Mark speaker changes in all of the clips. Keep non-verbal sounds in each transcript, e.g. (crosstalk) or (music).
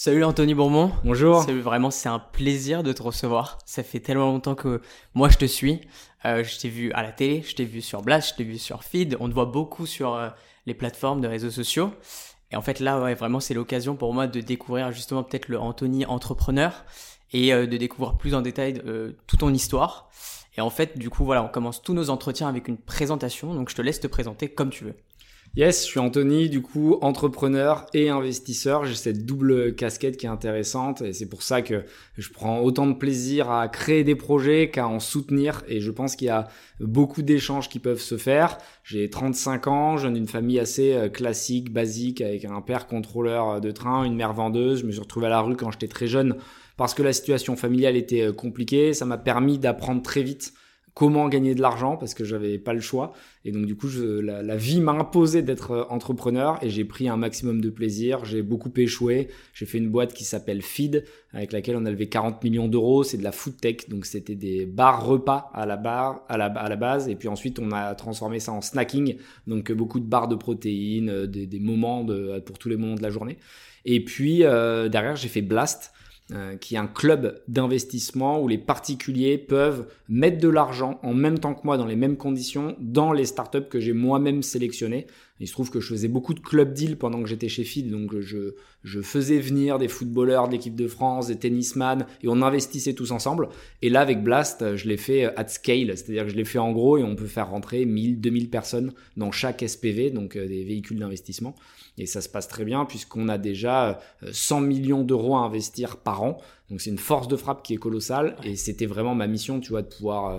Speaker 1: Salut Anthony Bourmont.
Speaker 2: Bonjour.
Speaker 1: Salut, vraiment, c'est un plaisir de te recevoir. Ça fait tellement longtemps que moi je te suis. Euh, je t'ai vu à la télé, je t'ai vu sur Blast, je t'ai vu sur Feed. On te voit beaucoup sur euh, les plateformes de réseaux sociaux. Et en fait, là, ouais, vraiment, c'est l'occasion pour moi de découvrir justement peut-être le Anthony entrepreneur et euh, de découvrir plus en détail euh, toute ton histoire. Et en fait, du coup, voilà, on commence tous nos entretiens avec une présentation. Donc, je te laisse te présenter comme tu veux.
Speaker 2: Yes, je suis Anthony, du coup, entrepreneur et investisseur. J'ai cette double casquette qui est intéressante et c'est pour ça que je prends autant de plaisir à créer des projets qu'à en soutenir et je pense qu'il y a beaucoup d'échanges qui peuvent se faire. J'ai 35 ans, je viens d'une famille assez euh, classique, basique, avec un père contrôleur de train, une mère vendeuse. Je me suis retrouvé à la rue quand j'étais très jeune parce que la situation familiale était euh, compliquée. Ça m'a permis d'apprendre très vite comment gagner de l'argent parce que j'avais pas le choix. Et donc du coup, je, la, la, vie m'a imposé d'être euh, entrepreneur et j'ai pris un maximum de plaisir. J'ai beaucoup échoué. J'ai fait une boîte qui s'appelle Feed avec laquelle on a levé 40 millions d'euros. C'est de la food tech, donc c'était des bars repas à la barre, à la, à la base. Et puis ensuite, on a transformé ça en snacking, donc beaucoup de barres de protéines, euh, des, des moments de, pour tous les moments de la journée. Et puis euh, derrière, j'ai fait Blast euh, qui est un club d'investissement où les particuliers peuvent mettre de l'argent en même temps que moi dans les mêmes conditions dans les startups que j'ai moi-même sélectionnées. Il se trouve que je faisais beaucoup de club deals pendant que j'étais chez Feed, donc je, je faisais venir des footballeurs de l'équipe de France, des tennisman, et on investissait tous ensemble. Et là, avec Blast, je l'ai fait at scale, c'est-à-dire que je l'ai fait en gros et on peut faire rentrer 1000, 2000 personnes dans chaque SPV, donc euh, des véhicules d'investissement. Et ça se passe très bien puisqu'on a déjà 100 millions d'euros à investir par an. Donc c'est une force de frappe qui est colossale. Et c'était vraiment ma mission, tu vois, de pouvoir euh,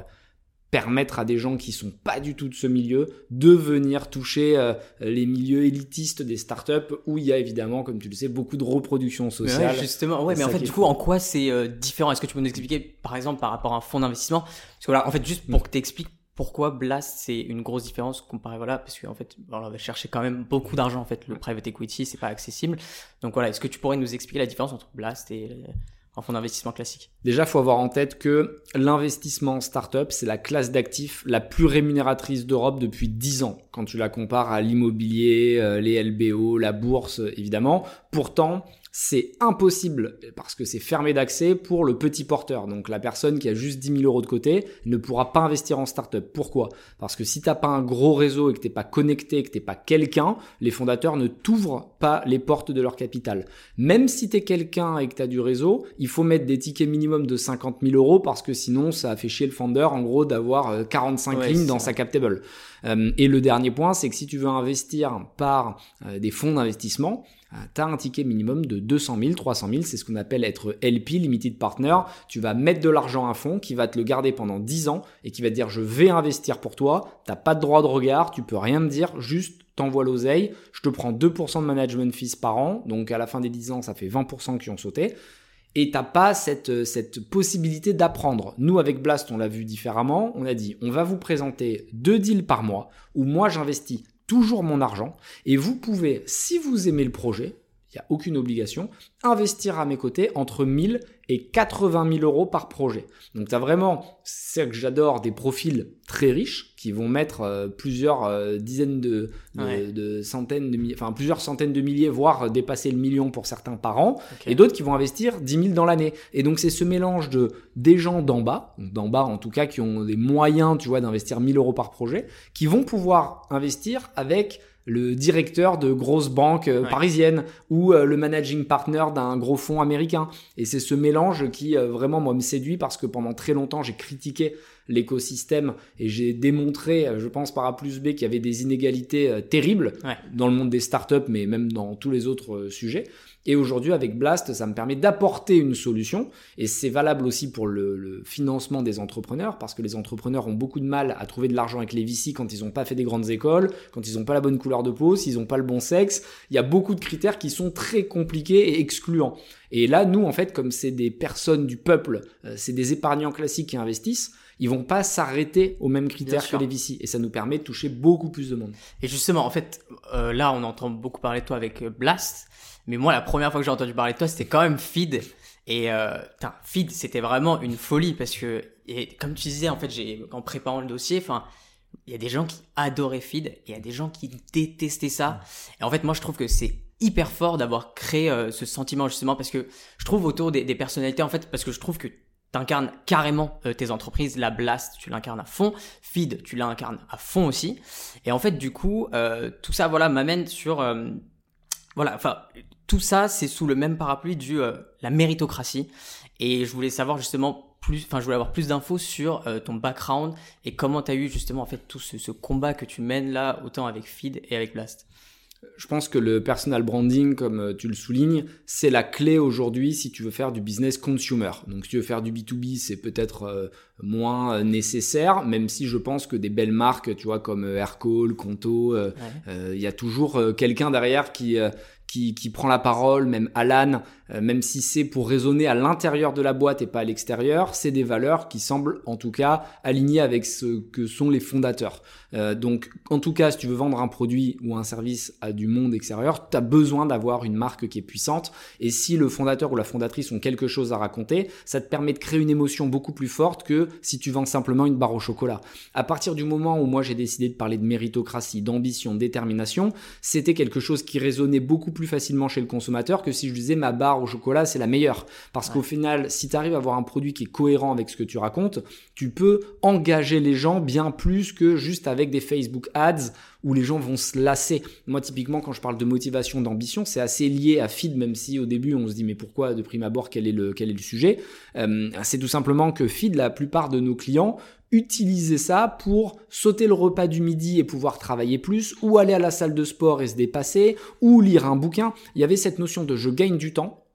Speaker 2: permettre à des gens qui sont pas du tout de ce milieu de venir toucher euh, les milieux élitistes des startups où il y a évidemment, comme tu le sais, beaucoup de reproduction sociale.
Speaker 1: Ouais, justement, ouais, mais en fait, du coup, en quoi c'est euh, différent? Est-ce que tu peux nous expliquer, par exemple, par rapport à un fonds d'investissement? Parce que voilà, en fait, juste pour que tu expliques pourquoi Blast c'est une grosse différence comparé voilà parce qu'en fait on va chercher quand même beaucoup d'argent en fait le private equity c'est pas accessible donc voilà est-ce que tu pourrais nous expliquer la différence entre Blast et un fonds d'investissement classique?
Speaker 2: Déjà, faut avoir en tête que l'investissement en startup, c'est la classe d'actifs la plus rémunératrice d'Europe depuis 10 ans, quand tu la compares à l'immobilier, les LBO, la bourse, évidemment. Pourtant, c'est impossible parce que c'est fermé d'accès pour le petit porteur. Donc la personne qui a juste 10 000 euros de côté ne pourra pas investir en startup. Pourquoi? Parce que si t'as pas un gros réseau et que t'es pas connecté, que t'es pas quelqu'un, les fondateurs ne t'ouvrent pas les portes de leur capital. Même si t'es quelqu'un et que t'as du réseau, il faut mettre des tickets minimum de 50 000 euros parce que sinon ça a fait chier le founder en gros d'avoir 45 ouais, lignes dans ça. sa cap table. Euh, et le dernier point, c'est que si tu veux investir par euh, des fonds d'investissement, tu as un ticket minimum de 200 000, 300 000, c'est ce qu'on appelle être LP, Limited Partner. Tu vas mettre de l'argent à un fonds qui va te le garder pendant 10 ans et qui va te dire je vais investir pour toi, t'as pas de droit de regard, tu peux rien me dire, juste t'envoies l'oseille, je te prends 2% de management fees par an, donc à la fin des 10 ans ça fait 20% qui ont sauté. Et t'as pas cette, cette possibilité d'apprendre. Nous, avec Blast, on l'a vu différemment. On a dit, on va vous présenter deux deals par mois où moi j'investis toujours mon argent. Et vous pouvez, si vous aimez le projet, il n'y a aucune obligation, investir à mes côtés entre 1000 et 80 000 euros par projet. Donc tu as vraiment, c'est que j'adore, des profils très riches qui vont mettre euh, plusieurs euh, dizaines de, de, ouais. de, centaines de milliers, enfin plusieurs centaines de milliers, voire dépasser le million pour certains par an, okay. et d'autres qui vont investir 10 000 dans l'année. Et donc c'est ce mélange de des gens d'en bas, d'en bas en tout cas, qui ont des moyens, tu vois, d'investir 1000 euros par projet, qui vont pouvoir investir avec le directeur de grosses banques euh, ouais. parisiennes ou euh, le managing partner d'un gros fonds américain. Et c'est ce mélange qui euh, vraiment moi me séduit parce que pendant très longtemps j'ai critiqué l'écosystème et j'ai démontré, je pense par A plus B, qu'il y avait des inégalités terribles ouais. dans le monde des startups, mais même dans tous les autres sujets. Et aujourd'hui, avec Blast, ça me permet d'apporter une solution. Et c'est valable aussi pour le, le, financement des entrepreneurs, parce que les entrepreneurs ont beaucoup de mal à trouver de l'argent avec les VC quand ils n'ont pas fait des grandes écoles, quand ils n'ont pas la bonne couleur de peau, s'ils n'ont pas le bon sexe. Il y a beaucoup de critères qui sont très compliqués et excluants. Et là, nous, en fait, comme c'est des personnes du peuple, euh, c'est des épargnants classiques qui investissent, ils vont pas s'arrêter aux mêmes critères que les VC et ça nous permet de toucher beaucoup plus de monde.
Speaker 1: Et justement, en fait, euh, là, on entend beaucoup parler de toi avec Blast. Mais moi, la première fois que j'ai entendu parler de toi, c'était quand même Feed. Et euh, putain, Feed, c'était vraiment une folie parce que, et comme tu disais, en fait, j'ai en préparant le dossier, enfin, il y a des gens qui adoraient Feed et il y a des gens qui détestaient ça. Et en fait, moi, je trouve que c'est hyper fort d'avoir créé euh, ce sentiment justement parce que je trouve autour des, des, personnalités en fait parce que je trouve que t'incarnes carrément euh, tes entreprises la Blast tu l'incarnes à fond Feed tu l'incarnes à fond aussi et en fait du coup euh, tout ça voilà m'amène sur voilà enfin tout ça c'est sous le même parapluie du la méritocratie et je voulais savoir justement plus, enfin, je voulais avoir plus d'infos sur ton background et comment tu as eu justement en fait tout ce, ce, combat que tu mènes là, autant avec Feed et avec Blast.
Speaker 2: Je pense que le personal branding, comme euh, tu le soulignes, c'est la clé aujourd'hui si tu veux faire du business consumer. Donc si tu veux faire du B2B, c'est peut-être euh, moins euh, nécessaire, même si je pense que des belles marques, tu vois, comme Aircall, Conto, il y a toujours quelqu'un derrière qui, qui, qui, prend la parole, même Alan, même si c'est pour raisonner à l'intérieur de la boîte et pas à l'extérieur, c'est des valeurs qui semblent en tout cas alignées avec ce que sont les fondateurs. Euh, donc, en tout cas, si tu veux vendre un produit ou un service à du monde extérieur, tu as besoin d'avoir une marque qui est puissante. Et si le fondateur ou la fondatrice ont quelque chose à raconter, ça te permet de créer une émotion beaucoup plus forte que si tu vends simplement une barre au chocolat. À partir du moment où moi j'ai décidé de parler de méritocratie, d'ambition, de détermination, c'était quelque chose qui résonnait beaucoup plus facilement chez le consommateur que si je disais ma barre au chocolat c'est la meilleure. Parce qu'au final, si tu arrives à avoir un produit qui est cohérent avec ce que tu racontes, tu peux engager les gens bien plus que juste avec avec des Facebook Ads où les gens vont se lasser. Moi, typiquement, quand je parle de motivation, d'ambition, c'est assez lié à feed, même si au début on se dit mais pourquoi de prime abord quel est le quel est le sujet? Euh, C'est tout simplement que feed, la plupart de nos clients utilisaient ça pour sauter le repas du midi et pouvoir travailler plus, ou aller à la salle de sport et se dépasser, ou lire un bouquin. Il y avait cette notion de je gagne du temps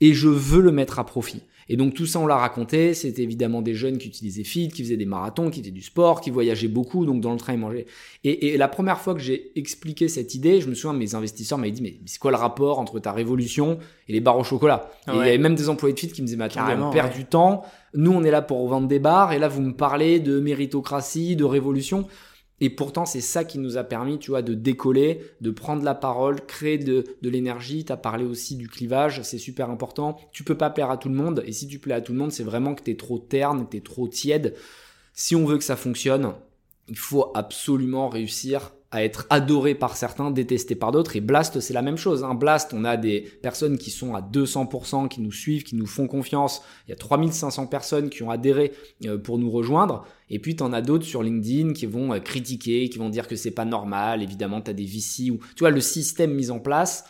Speaker 2: et je veux le mettre à profit. Et donc tout ça, on l'a raconté. C'était évidemment des jeunes qui utilisaient Fit, qui faisaient des marathons, qui faisaient du sport, qui voyageaient beaucoup. Donc dans le train, ils mangeaient. Et, la première fois que j'ai expliqué cette idée, je me souviens, mes investisseurs m'avaient dit, mais c'est quoi le rapport entre ta révolution et les barres au chocolat? Et il y avait même des employés de Fit qui me disaient, mais attendez, on perd du temps. Nous, on est là pour vendre des barres. Et là, vous me parlez de méritocratie, de révolution. Et pourtant, c'est ça qui nous a permis, tu vois, de décoller, de prendre la parole, créer de, de l'énergie. Tu as parlé aussi du clivage, c'est super important. Tu peux pas plaire à tout le monde. Et si tu plais à tout le monde, c'est vraiment que tu es trop terne, tu es trop tiède. Si on veut que ça fonctionne, il faut absolument réussir à être adoré par certains, détesté par d'autres. Et Blast, c'est la même chose. Hein. Blast, on a des personnes qui sont à 200%, qui nous suivent, qui nous font confiance. Il y a 3500 personnes qui ont adhéré euh, pour nous rejoindre. Et puis, tu en as d'autres sur LinkedIn qui vont euh, critiquer, qui vont dire que c'est pas normal. Évidemment, tu as des VC ou, tu vois, le système mis en place,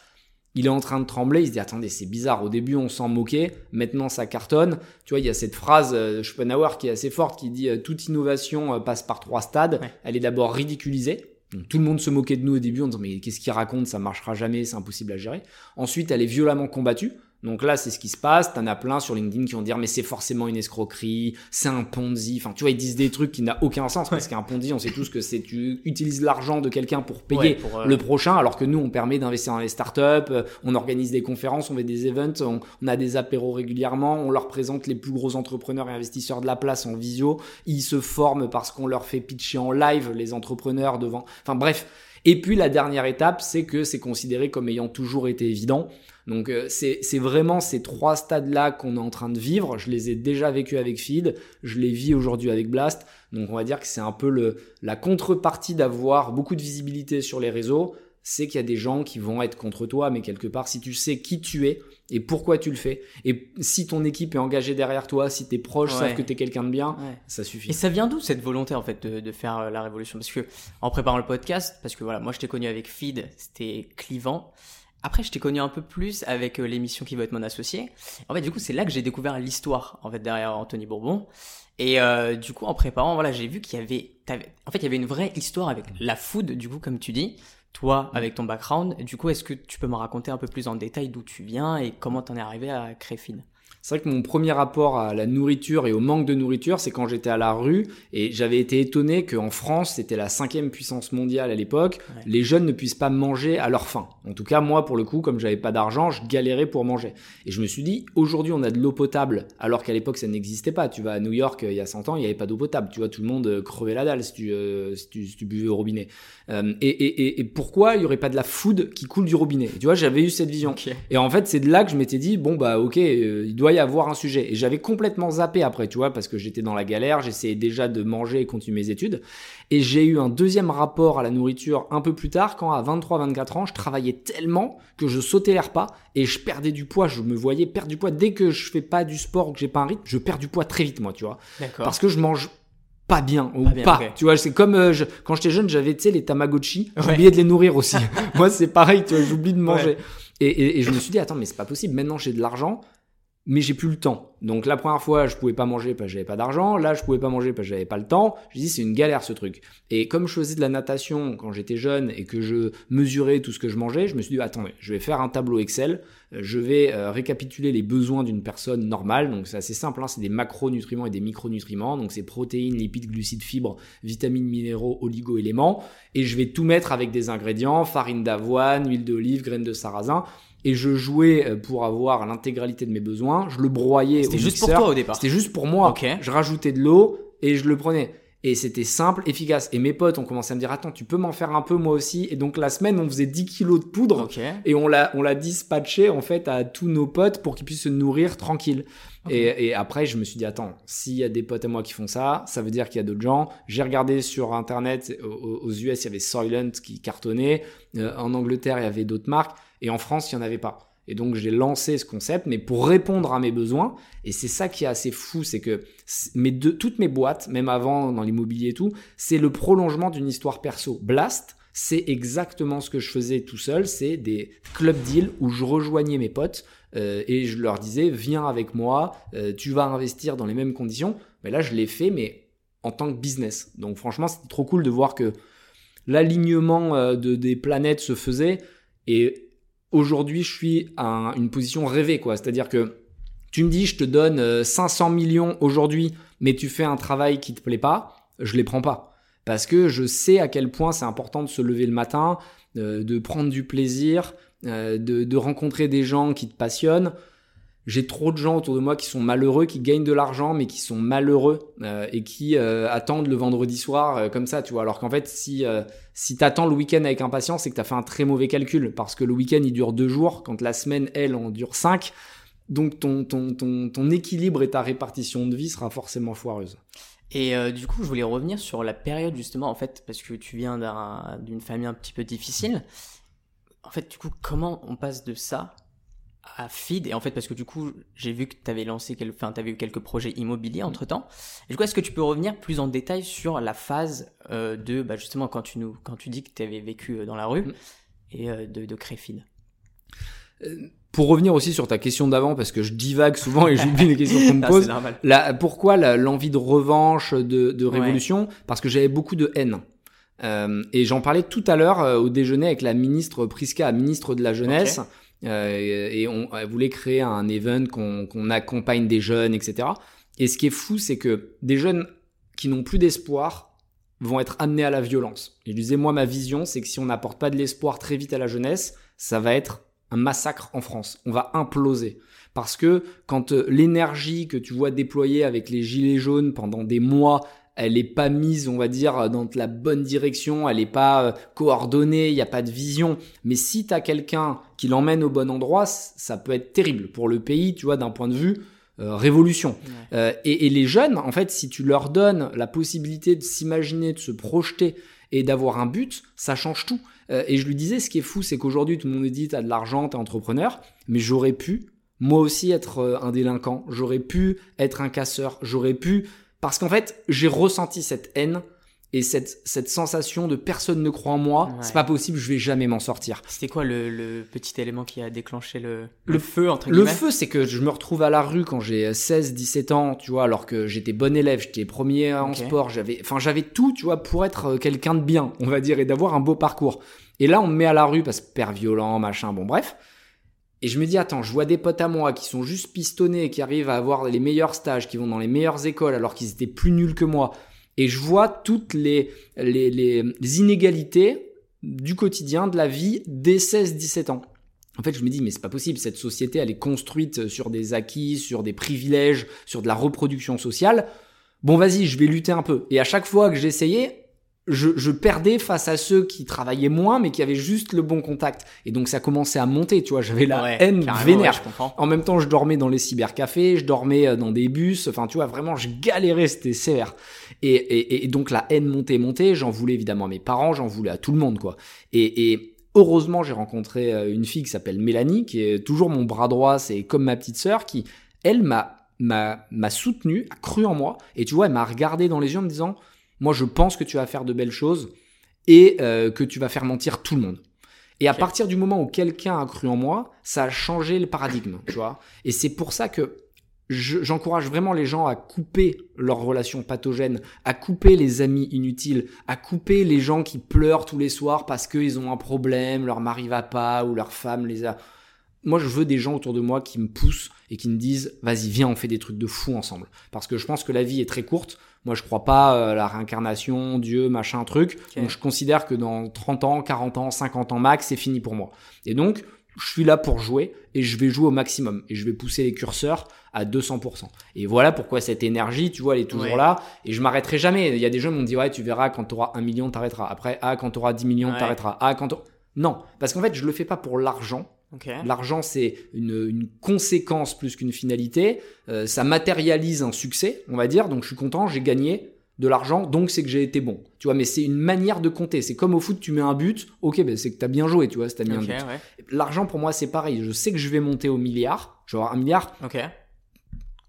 Speaker 2: il est en train de trembler, il se dit attendez c'est bizarre, au début on s'en moquait, maintenant ça cartonne. Tu vois, il y a cette phrase euh, Schopenhauer qui est assez forte qui dit toute innovation passe par trois stades. Elle est d'abord ridiculisée, tout le monde se moquait de nous au début en disant mais qu'est-ce qu'il raconte, ça marchera jamais, c'est impossible à gérer. Ensuite, elle est violemment combattue. Donc là, c'est ce qui se passe. T'en as plein sur LinkedIn qui vont dire mais c'est forcément une escroquerie, c'est un Ponzi. Enfin, tu vois, ils disent des trucs qui n'ont aucun sens parce qu'un Ponzi, on sait tous que c'est tu utilises l'argent de quelqu'un pour payer euh, le prochain, alors que nous, on permet d'investir dans les startups, euh, on organise des conférences, on fait des events, on, a des apéros régulièrement, on leur présente les plus gros entrepreneurs et investisseurs de la place en visio. Ils se forment parce qu'on leur fait pitcher en live les entrepreneurs devant. Enfin bref. Et puis la dernière étape, c'est que c'est considéré comme ayant toujours été évident. Donc euh, c'est vraiment ces trois stades-là qu'on est en train de vivre. Je les ai déjà vécus avec Feed, je les vis aujourd'hui avec Blast. Donc on va dire que c'est un peu le, la contrepartie d'avoir beaucoup de visibilité sur les réseaux. C'est qu'il y a des gens qui vont être contre toi, mais quelque part, si tu sais qui tu es et pourquoi tu le fais, et si ton équipe est engagée derrière toi, si tes proches savent que tu es quelqu'un de bien, ça suffit.
Speaker 1: Et ça vient d'où cette volonté en fait de, de, faire euh, la révolution? Parce que en préparant le podcast, parce que voilà, moi je t'ai connu avec Feed, c'était clivant. Après, je t'ai connu un peu plus avec euh, l'émission qui va être mon associé. En fait, du coup, c'est là que j'ai découvert l'histoire en fait derrière Anthony Bourbon. Et euh, du coup, en préparant, voilà, j'ai vu qu'il y avait, en fait, il y avait une vraie histoire avec la food, du coup, comme tu dis. Toi, avec ton background, du coup, est-ce que tu peux me raconter un peu plus en détail d'où tu viens et comment t'en es arrivé à créer
Speaker 2: c'est vrai que mon premier rapport à la nourriture et au manque de nourriture, c'est quand j'étais à la rue et j'avais été étonné qu'en France, c'était la cinquième puissance mondiale à l'époque, les jeunes ne puissent pas manger à leur faim. En tout cas, moi, pour le coup, comme j'avais pas d'argent, je galérais pour manger. Et je me suis dit, aujourd'hui, on a de l'eau potable, alors qu'à l'époque, ça n'existait pas. Tu vas à New York, il y a 100 ans, il n'y avait pas d'eau potable. Tu vois, tout le monde euh, crevait la dalle si tu, euh, si tu, buvais au robinet. Euh, et, et, et, pourquoi il y aurait pas de la food qui coule du robinet? Tu vois, j'avais eu cette vision. Et en fait, c'est de là que je m'étais dit, bon, bah, ok, il doit y y avoir un sujet. Et j'avais complètement zappé après, tu vois, parce que j'étais dans la galère, j'essayais déjà de manger et continuer mes études. Et j'ai eu un deuxième rapport à la nourriture un peu plus tard, quand à 23-24 ans, je travaillais tellement que je sautais les repas et je perdais du poids. Je me voyais perdre du poids. Dès que je fais pas du sport ou que j'ai pas un rythme, je perds du poids très vite, moi, tu vois. Parce que je mange pas bien ou pas, tu vois c'est comme euh, quand j'étais jeune j'avais tu sais les tamagotchi j'oubliais de les nourrir aussi (laughs) moi c'est pareil tu vois j'oublie de manger et, et, je me suis dit attends mais c'est pas possible maintenant j'ai de l'argent mais j'ai plus le temps. Donc la première fois, je pouvais pas manger parce que j'avais pas d'argent. Là, je pouvais pas manger parce que j'avais pas le temps. Je dis c'est une galère ce truc. Et comme je faisais de la natation quand j'étais jeune et que je mesurais tout ce que je mangeais, je me suis dit attendez, je vais faire un tableau Excel. Je vais euh, récapituler les besoins d'une personne normale. Donc c'est assez simple, hein, c'est des macronutriments et des micronutriments. Donc c'est protéines, lipides, glucides, fibres, vitamines, minéraux, oligo-éléments. Et je vais tout mettre avec des ingrédients farine d'avoine, huile d'olive, graines de sarrasin et je jouais euh, pour avoir l'intégralité de mes besoins. Je le broyais.
Speaker 1: C'était juste pour toi au départ.
Speaker 2: C'était juste pour moi. Je rajoutais de l'eau et je le prenais. Et c'était simple, efficace. Et mes potes ont commencé à me dire, attends, tu peux m'en faire un peu moi aussi. Et donc la semaine, on faisait 10 kilos de poudre. Et on l'a, on l'a dispatché en fait à tous nos potes pour qu'ils puissent se nourrir tranquille. Et, et, après, je me suis dit, attends, s'il y a des potes à moi qui font ça, ça veut dire qu'il y a d'autres gens. J'ai regardé sur Internet, aux, US, il y avait Soylent qui cartonnait. Euh, en Angleterre, il y avait d'autres marques. Et en France, il n'y en avait pas. Et donc j'ai lancé ce concept, mais pour répondre à mes besoins. Et c'est ça qui est assez fou, c'est que mes deux, toutes mes boîtes, même avant dans l'immobilier et tout, c'est le prolongement d'une histoire perso. Blast, c'est exactement ce que je faisais tout seul. C'est des club deals où je rejoignais mes potes euh, et je leur disais viens avec moi, euh, tu vas investir dans les mêmes conditions. Mais là je l'ai fait, mais en tant que business. Donc franchement c'était trop cool de voir que l'alignement euh, de, des planètes se faisait et aujourd'hui, je suis à une position rêvée, quoi. C'est-à-dire que tu me dis, je te donne 500 euh, millions aujourd'hui, mais tu fais un travail qui te plaît pas, je les prends pas. Parce que je sais à quel point c'est important de se lever le matin, euh, de prendre du plaisir, euh, de, de rencontrer des gens qui te passionnent j'ai trop de gens autour de moi qui sont malheureux, qui gagnent de l'argent, mais qui sont malheureux euh, et qui euh, attendent le vendredi soir euh, comme ça, tu vois. Alors qu'en fait, si si t'attends le week-end avec impatience, c'est que t'as fait un très mauvais calcul parce que le week-end il dure deux jours, quand la semaine elle en dure cinq. Donc ton ton ton ton équilibre et ta répartition de vie sera forcément foireuse.
Speaker 1: Et du coup, je voulais revenir sur la période justement, en fait, parce que tu viens d'une famille un petit peu difficile. En fait, du coup, comment on passe de ça à Feed et en fait parce que du coup j'ai vu que tu avais lancé quelques, enfin eu quelques projets immobiliers entre temps et du coup est-ce que tu peux revenir plus en détail sur la phase euh, de bah, justement quand tu nous quand tu dis que tu avais vécu euh, dans la rue mm. et euh, de, de créer Feed?
Speaker 2: Pour revenir aussi sur ta question d'avant, parce que je divague souvent et j'oublie les questions qu'on me (laughs) pose. La, pourquoi l'envie de revanche, de, de révolution? Parce que j'avais beaucoup de haine. Euh, et j'en parlais tout à l'heure au déjeuner avec la ministre Priska, ministre de la jeunesse. Et on voulait créer un event qu'on accompagne des jeunes, etc. Et ce qui est fou, c'est que des jeunes qui n'ont plus d'espoir vont être amenés à la violence. Et je disais, moi, ma vision, c'est que si on n'apporte pas de l'espoir très vite à la jeunesse, ça va être un massacre en France. On va imploser. Parce que quand euh, l'énergie que tu vois déployer avec les gilets jaunes pendant des mois elle est pas mise, on va dire, dans la bonne direction, elle est pas euh, coordonnée, il n'y a pas de vision. Mais si tu as quelqu'un qui l'emmène au bon endroit, ça peut être terrible pour le pays, tu vois, d'un point de vue euh, révolution. Euh, et, les jeunes, en fait, si tu leur donnes la possibilité de s'imaginer, de se projeter et d'avoir un but, ça change tout. et je lui disais, ce qui est fou, c'est qu'aujourd'hui, tout le monde dit, t'as de l'argent, t'es entrepreneur, mais j'aurais pu, moi aussi, être un délinquant, j'aurais pu être un casseur, j'aurais pu parce qu'en fait, j'ai ressenti cette haine et cette, cette sensation de personne ne croit en moi, c'est pas possible, je vais jamais m'en sortir.
Speaker 1: C'était quoi le, le, petit élément qui a déclenché le, le feu entre
Speaker 2: Le feu, c'est que je me retrouve à la rue quand j'ai 16, 17 ans, tu vois, alors que j'étais bon élève, j'étais premier en sport, j'avais, enfin, j'avais tout, tu vois, pour être euh, quelqu'un de bien, on va dire, et d'avoir un beau parcours. Et là, on me met à la rue parce que père violent, machin, bon, bref. Et je me dis, attends, je vois des potes à moi qui sont juste pistonnés, qui arrivent à avoir les meilleurs stages, qui vont dans les meilleures écoles alors qu'ils étaient plus nuls que moi. Et je vois toutes les, les, les, inégalités du quotidien, de la vie des 16-17 ans. En fait, je me dis, mais c'est pas possible, cette société, elle est construite sur des acquis, sur des privilèges, sur de la reproduction sociale. Bon, vas-y, je vais lutter un peu. Et à chaque fois que j'essayais, je, je, perdais face à ceux qui travaillaient moins, mais qui avaient juste le bon contact. Et donc ça commençait à monter, tu vois. J'avais la haine vénère. en même temps, je dormais dans les cybercafés, je dormais euh, dans des bus. Enfin, tu vois, vraiment, je galérais, c'était sévère. Et, et, et, donc la haine montait, montait. J'en voulais évidemment à mes parents, j'en voulais à tout le monde, quoi. Et, et heureusement, j'ai rencontré euh, une fille qui s'appelle Mélanie, qui est toujours mon bras droit, c'est comme ma petite sœur, qui, elle, m'a m'a soutenu, a cru en moi. Et tu vois, elle m'a regardé dans les yeux en me disant moi, je pense que tu vas faire de belles choses et euh, que tu vas faire mentir tout le monde. Et à partir du moment où quelqu'un a cru en moi, ça a changé le paradigme, tu vois. Et c'est pour ça que j'encourage vraiment les gens à couper leurs relations pathogènes, à couper les amis inutiles, à couper les gens qui pleurent tous les soirs parce qu'ils ont un problème, leur mari va pas ou leur femme les a. Moi, je veux des gens autour de moi qui me poussent et qui me disent, vas-y, viens, on fait des trucs de fou ensemble. Parce que je pense que la vie est très courte. Moi, je crois pas à la réincarnation, Dieu, machin, truc. Donc, je considère que dans 30 ans, 40 ans, 50 ans max, c'est fini pour moi. Et donc, je suis là pour jouer et je vais jouer au maximum et je vais pousser les curseurs à 200%. Et voilà pourquoi cette énergie, tu vois, elle est toujours là et je m'arrêterai jamais. Il y a des gens qui m'ont dit, ouais, tu verras quand tu auras un million, t'arrêteras. Après, ah, quand tu auras 10 millions, tu t'arrêteras. Ah, quand Non, parce qu'en fait, je le fais pas pour l'argent. L'argent, c'est une, conséquence plus qu'une finalité. Euh, ça matérialise un succès, on va dire. Donc, je suis content, j'ai gagné de l'argent, donc c'est que j'ai été bon. Tu vois, mais c'est une manière de compter. C'est comme au foot, tu mets un but, ok, ben c'est que t'as bien joué, tu vois, mis un but. L'argent, pour moi, c'est pareil. Je sais que je vais monter au milliard. Je vais avoir un milliard.
Speaker 1: Ok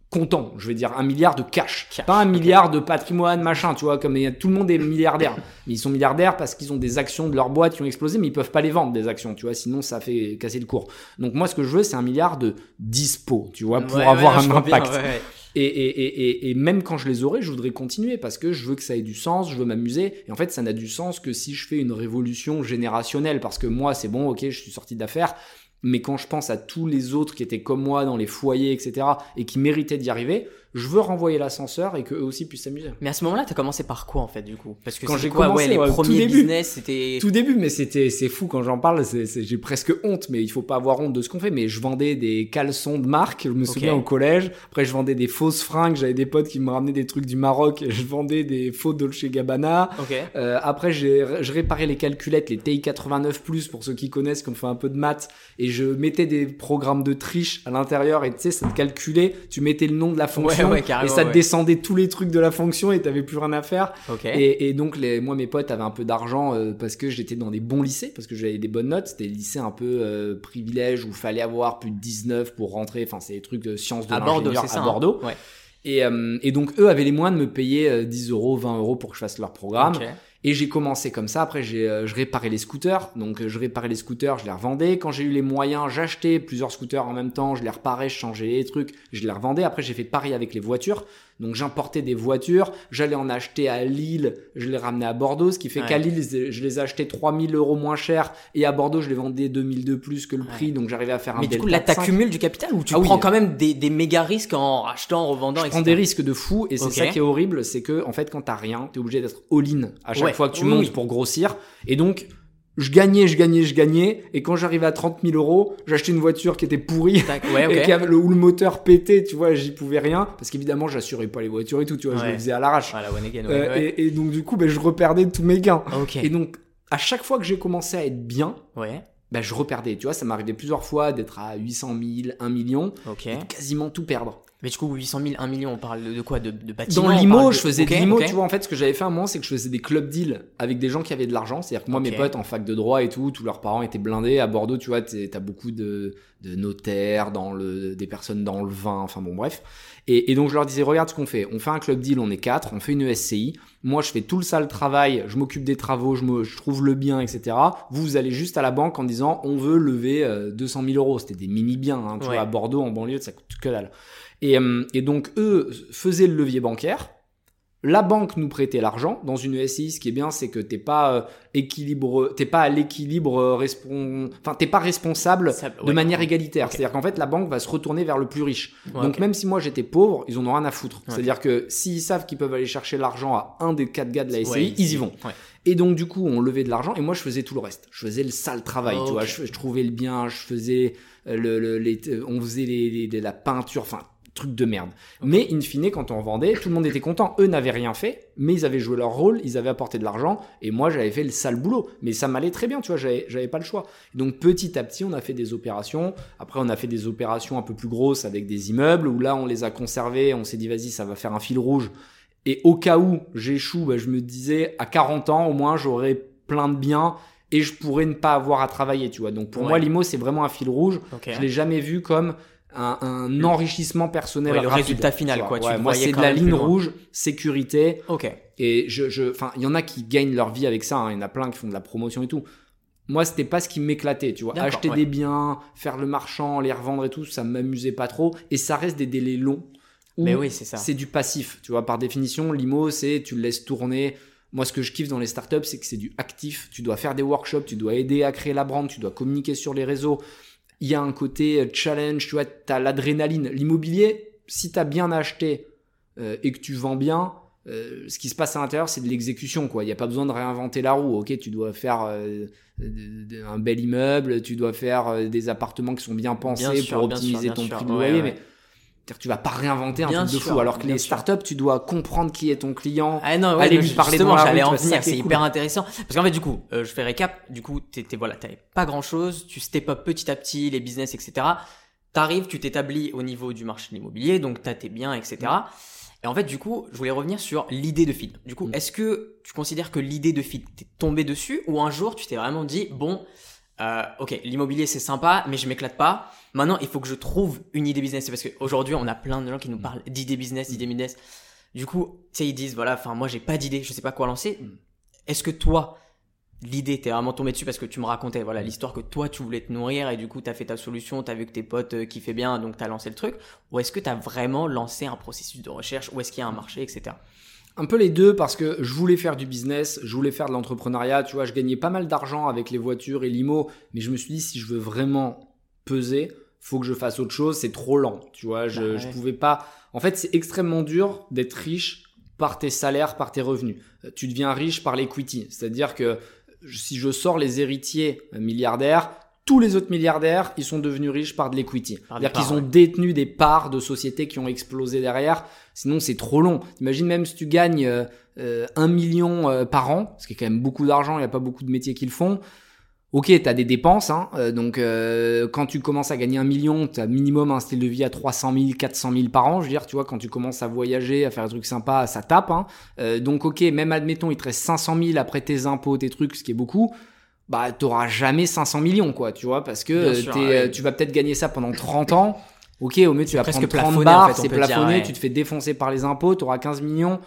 Speaker 2: content, je veux dire un milliard de cash, pas un milliard de patrimoine machin, tu vois, comme tout le monde est milliardaire, (laughs) mais ils sont milliardaires parce qu'ils ont des actions de leur boîte qui ont explosé, mais ils peuvent pas les vendre des actions, tu vois, sinon ça fait casser le cours. Donc moi ce que je veux c'est un milliard de dispo, tu vois, pour avoir un impact. et, et, et, et, même quand je les aurai, je voudrais continuer parce que je veux que ça ait du sens, je veux m'amuser. Et en fait, ça n'a du sens que si je fais une révolution générationnelle parce que moi, c'est bon, ok, je suis sorti d'affaires, mais quand je pense à tous les autres qui étaient comme moi dans les foyers, etc., et qui méritaient d'y arriver, je veux renvoyer l'ascenseur et qu'eux aussi puissent s'amuser.
Speaker 1: Mais à ce moment-là, t'as commencé par quoi en fait du coup?
Speaker 2: Parce que quand j'ai commencé, ouais, les premiers
Speaker 1: début, business, c'était
Speaker 2: tout début, mais c'était c'est fou quand j'en parle. j'ai presque honte, mais il faut pas avoir honte de ce qu'on fait. Mais je vendais des caleçons de marque. Je me souviens au collège. Après, je vendais des fausses fringues. J'avais des potes qui me ramenaient des trucs du Maroc. (laughs) Je vendais des faux Dolce Gabbana. Euh, après, j'ai je réparais les calculettes, les TI 89 plus pour ceux qui connaissent, qui ont fait un peu de maths. Et je mettais des programmes de triche à l'intérieur. Et tu sais, ça te calculait. Tu mettais le nom de la fonction et ça te descendait tous les trucs de la fonction et t'avais plus rien à faire. Et, donc, les, moi, mes potes avaient un peu d'argent euh, parce que j'étais dans des bons lycées, parce que j'avais des bonnes notes. C'était des lycées un peu euh, privilèges où fallait avoir plus de 19 pour rentrer. Enfin, c'est des trucs de sciences de l'ingénieur à Bordeaux. Hein. Et, euh, et, donc, eux avaient les moyens de me payer 10 euros, 20 euros pour que je fasse leur programme. Et j'ai commencé comme ça. Après, j'ai, je réparais les scooters. Donc, je réparais les scooters, je les revendais. Quand j'ai eu les moyens, j'achetais plusieurs scooters en même temps. Je les réparais, je changeais les trucs, je les revendais. Après, j'ai fait pareil avec les voitures. Donc j'importais des voitures, j'allais en acheter à Lille, je les ramenais à Bordeaux, ce qui fait qu'à Lille, je les achetais 3000 euros moins cher et à Bordeaux, je les vendais 2000 de plus que le prix, donc j'arrivais à faire un
Speaker 1: Mais du coup, là, t'accumules du capital ou tu ah prends quand même des, des méga risques en achetant, en revendant,
Speaker 2: Je prends des risques de fou et c'est ça qui est horrible, c'est que en fait, quand t'as rien, t'es obligé d'être all-in à chaque fois que tu montes pour grossir. Et donc je gagnais, je gagnais, je gagnais. Et quand j'arrivais à 30 000 euros, j'achetais une voiture qui était pourrie. (laughs) et qui avait le, où le moteur pétait, tu vois, j'y pouvais rien. Parce qu'évidemment, j'assurais pas les voitures et tout, tu vois, je le faisais à l'arrache.
Speaker 1: Euh,
Speaker 2: et, et, donc, du coup, ben, je reperdais tous mes gains. Et donc, à chaque fois que j'ai commencé à être bien, ben, je reperdais. Tu vois, ça m'arrivait plusieurs fois d'être à 800 000, 1 million, et de quasiment tout perdre.
Speaker 1: Mais du coup, 800 000, 1 million, on parle de quoi? De, de bâtiments
Speaker 2: Dans l'IMO, je faisais de l'IMO, tu vois, en fait, ce que j'avais fait à un moment, c'est que je faisais des club deals avec des gens qui avaient de l'argent. C'est-à-dire que moi, mes potes en fac de droit et tout, tous leurs parents étaient blindés. À Bordeaux, tu vois, t'as beaucoup de, de notaires, dans le, des personnes dans le vin, enfin bon, bref. Et, et donc, je leur disais, regarde ce qu'on fait. On fait un club deal, on est quatre, on fait une SCI. Moi, je fais tout le sale travail, je m'occupe des travaux, je, me, je trouve le bien, etc. Vous, vous allez juste à la banque en disant, on veut lever 200 euh, 000 euros. C'était des mini-biens, hein, tu vois, à Bordeaux, en banlieue, ça coûte que dalle. Et, euh, et donc, eux faisaient le levier bancaire. La banque nous prêtait l'argent dans une SCI. Ce qui est bien, c'est que t'es pas euh, équilibre, t'es pas à l'équilibre euh, respon... enfin t'es pas responsable de manière égalitaire. C'est-à-dire qu'en fait, la banque va se retourner vers le plus riche. Donc même si moi j'étais pauvre, ils en ont rien à foutre. C'est-à-dire que s'ils savent qu'ils peuvent aller chercher l'argent à un des quatre gars de la SCI, ils y vont. Et donc du coup, on levait de l'argent et moi je faisais tout le reste. Je faisais le sale travail, tu vois. Je, trouvais le bien, je faisais le, le les, on faisait les, les, la peinture, enfin truc de merde. Mais in fine, quand on vendait, tout le monde était content. Eux n'avaient rien fait, mais ils avaient joué leur rôle, ils avaient apporté de l'argent, et moi j'avais fait le sale boulot. Mais ça m'allait très bien, tu vois, j'avais, pas le choix. Donc petit à petit, on a fait des opérations. Après, on a fait des opérations un peu plus grosses avec des immeubles, où là, on les a conservés, on s'est dit, vas-y, ça va faire un fil rouge. Et au cas où j'échoue, bah, je me disais, à 40 ans, au moins, j'aurai plein de biens et je pourrais ne pas avoir à travailler, tu vois. Donc pour
Speaker 1: Ouais.
Speaker 2: moi, l'IMO, c'est vraiment un fil rouge.
Speaker 1: Ok.
Speaker 2: Je l'ai jamais vu comme un, un enrichissement personnel
Speaker 1: Ouais, le
Speaker 2: rapide,
Speaker 1: résultat final, quoi.
Speaker 2: Ouais, moi, c'est de la ligne rouge, sécurité.
Speaker 1: Ok.
Speaker 2: Et je, je, enfin, il y en a qui gagnent leur vie avec ça. hein. Il y en a plein qui font de la promotion et tout. Moi, c'était pas ce qui m'éclatait, tu vois. Acheter
Speaker 1: ouais.
Speaker 2: des biens, faire le marchand, les revendre et tout, ça m'amusait pas trop. Et ça reste des délais longs.
Speaker 1: Mais oui, c'est ça.
Speaker 2: C'est du passif, tu vois. Par définition, l'IMO, c'est tu le laisses tourner. Moi, ce que je kiffe dans les startups, c'est que c'est du actif. Tu dois faire des workshops, tu dois aider à créer la brand, tu dois communiquer sur les réseaux. Il y a un côté euh, challenge, tu vois, tu as l'adrénaline. L'immobilier, si tu as bien acheté euh, et que tu vends bien, euh, ce qui se passe à l'intérieur, c'est de l'exécution, quoi. Il n'y a pas besoin de réinventer la roue. Ok, tu dois faire euh, un bel immeuble, tu dois faire euh, des appartements qui sont bien pensés
Speaker 1: Bien sûr,
Speaker 2: pour
Speaker 1: bien sûr,
Speaker 2: optimiser
Speaker 1: bien
Speaker 2: ton
Speaker 1: sûr.
Speaker 2: prix de loyer,
Speaker 1: ouais.
Speaker 2: mais tu vas pas réinventer un
Speaker 1: Bien
Speaker 2: truc de
Speaker 1: sûr,
Speaker 2: fou. Alors que les
Speaker 1: sûr.
Speaker 2: startups, tu dois comprendre qui est ton client.
Speaker 1: Ah non, ouais,
Speaker 2: Allez
Speaker 1: non,
Speaker 2: lui parler dans la
Speaker 1: j'allais en venir, c'est
Speaker 2: est
Speaker 1: hyper intéressant. Parce qu'en fait, du coup, euh, je fais récap, du coup, t'étais, voilà, t'avais pas grand chose, tu step up petit à petit, les business, etc. T'arrives, tu t'établis au niveau du marché de l'immobilier, donc t'as tes biens, etc. Et en fait, du coup, je voulais revenir sur l'idée de feed. Du coup,
Speaker 2: Mm.
Speaker 1: est-ce que tu considères que l'idée de feed, t'es tombé dessus, ou un jour, tu t'es vraiment dit, bon, euh, ok, l'immobilier c'est sympa, mais je m'éclate pas. Maintenant, il faut que je trouve une idée business. C'est parce qu'aujourd'hui, on a plein de gens qui nous parlent d'idées business, d'idées business. Du coup, tu sais, ils disent, voilà, enfin, moi, j'ai pas d'idée, je sais pas quoi lancer.
Speaker 2: Mm.
Speaker 1: Est-ce que toi, l'idée, t'es vraiment tombé dessus parce que tu me racontais, voilà, l'histoire que toi, tu voulais te nourrir et du coup, t'as fait ta solution, t'as vu que tes potes euh, kiffaient bien, donc t'as lancé le truc. Ou est-ce que t'as vraiment lancé un processus de recherche, ou est-ce qu'il y a un marché, etc.
Speaker 2: Un peu les deux parce que je voulais faire du business, je voulais faire de l'entrepreneuriat, tu vois, je gagnais pas mal d'argent avec les voitures et l'IMO, mais je me suis dit si je veux vraiment peser, faut que je fasse autre chose, c'est trop lent, tu vois, je,
Speaker 1: Bah ouais.
Speaker 2: je pouvais pas. En fait, c'est extrêmement dur d'être riche par tes salaires, par tes revenus. Tu deviens riche par l'equity, c'est-à-dire que si je sors les héritiers euh, milliardaires, tous les autres milliardaires, ils sont devenus riches par de l'equity. C'est-à-dire qu'ils ont
Speaker 1: ouais.
Speaker 2: détenu des parts de sociétés qui ont explosé derrière. Sinon, c'est trop long. Imagine même si tu gagnes euh, euh, 1 million euh, par an, ce qui est quand même beaucoup d'argent, il n'y a pas beaucoup de métiers qui le font. Ok, tu as des dépenses, hein, euh, donc euh, quand tu commences à gagner un million, tu as minimum un style de vie à 300 000, 400 000 par an. Je veux dire, tu vois, quand tu commences à voyager, à faire des trucs sympas, ça tape. Hein. Euh, donc ok, même admettons, il te reste 500 000 après tes impôts, tes trucs, ce qui est beaucoup. Bah, t'auras jamais 500 millions, quoi, tu vois, parce que euh,
Speaker 1: sûr,
Speaker 2: t'es,
Speaker 1: ouais.
Speaker 2: euh, tu vas peut-être gagner ça pendant 30 ans. Ok, au mieux tu vas
Speaker 1: presque
Speaker 2: prendre 30
Speaker 1: plafonné,
Speaker 2: bars,
Speaker 1: en fait, on
Speaker 2: c'est
Speaker 1: dire,
Speaker 2: plafonné,
Speaker 1: ouais.
Speaker 2: tu te fais défoncer par les impôts, t'auras 15 millions.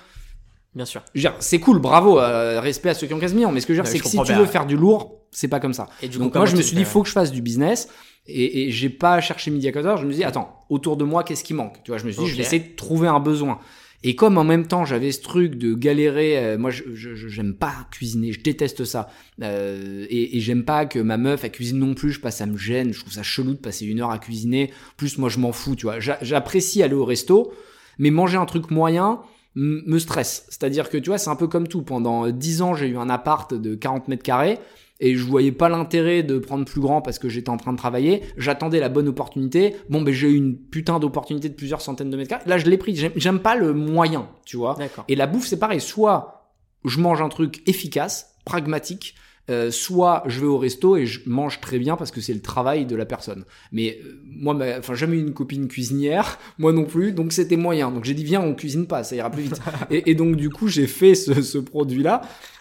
Speaker 1: Bien sûr.
Speaker 2: C'est cool, bravo, euh, respect à ceux qui ont 15 millions, mais ce que je veux dire, c'est que si tu veux faire du lourd, c'est pas comme ça.
Speaker 1: Et du
Speaker 2: Donc
Speaker 1: coup,
Speaker 2: moi, je me suis dit, faut que je fasse du business. Et, et j'ai pas cherché 14, je me dis, attends, autour de moi, qu'est-ce qui manque? Tu vois, je me suis dit, je vais essayer de trouver un besoin. Et comme en même temps, j'avais ce truc de galérer, euh, moi, je je- je- j'aime pas cuisiner, je déteste ça. Euh, et et j'aime pas que ma meuf, elle cuisine non plus, je passe, ça me gêne, je trouve ça chelou de passer une heure à cuisiner. Plus, moi, je m'en fous, tu vois. J'a- J'apprécie aller au resto, mais manger un truc moyen, me stresse. C'est-à-dire que tu vois, c'est un peu comme tout. Pendant 10 ans, j'ai eu un appart de 40 mètres carrés et je voyais pas l'intérêt de prendre plus grand parce que j'étais en train de travailler. J'attendais la bonne opportunité. Bon, ben j'ai eu une putain d'opportunité de plusieurs centaines de mètres carrés. Là, je l'ai pris. J'aime- pas le moyen, tu vois. Et la bouffe, c'est pareil. Soit je mange un truc efficace, pragmatique, euh, soit je vais au resto et je mange très bien parce que c'est le travail de la personne. Mais euh, moi, ma- enfin, jamais eu une copine cuisinière, (laughs) moi non plus, donc c'était moyen. Donc j'ai dit viens, on cuisine pas, ça ira plus vite. (laughs) et, et donc du coup, j'ai fait ce, ce produit-là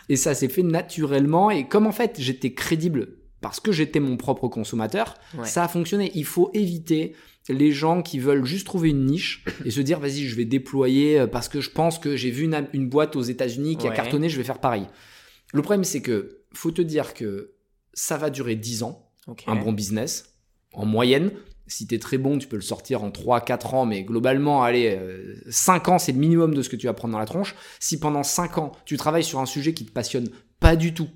Speaker 2: et ça s'est fait naturellement. Et comme en fait j'étais crédible parce que j'étais mon propre consommateur,
Speaker 1: Ouais.
Speaker 2: ça a fonctionné. Il faut éviter les gens qui veulent juste trouver une niche et se dire vas-y je vais déployer euh, parce que je pense que j'ai vu une, une boîte aux États-Unis qui a cartonné, je vais faire pareil. Le problème c'est que faut te dire que ça va durer 10 ans, un bon business en moyenne. Si t'es très bon, tu peux le sortir en 3-4 ans, mais globalement, allez, 5 ans, c'est le minimum de ce que tu vas prendre dans la tronche. Si pendant 5 ans, tu travailles sur un sujet qui te passionne pas du tout,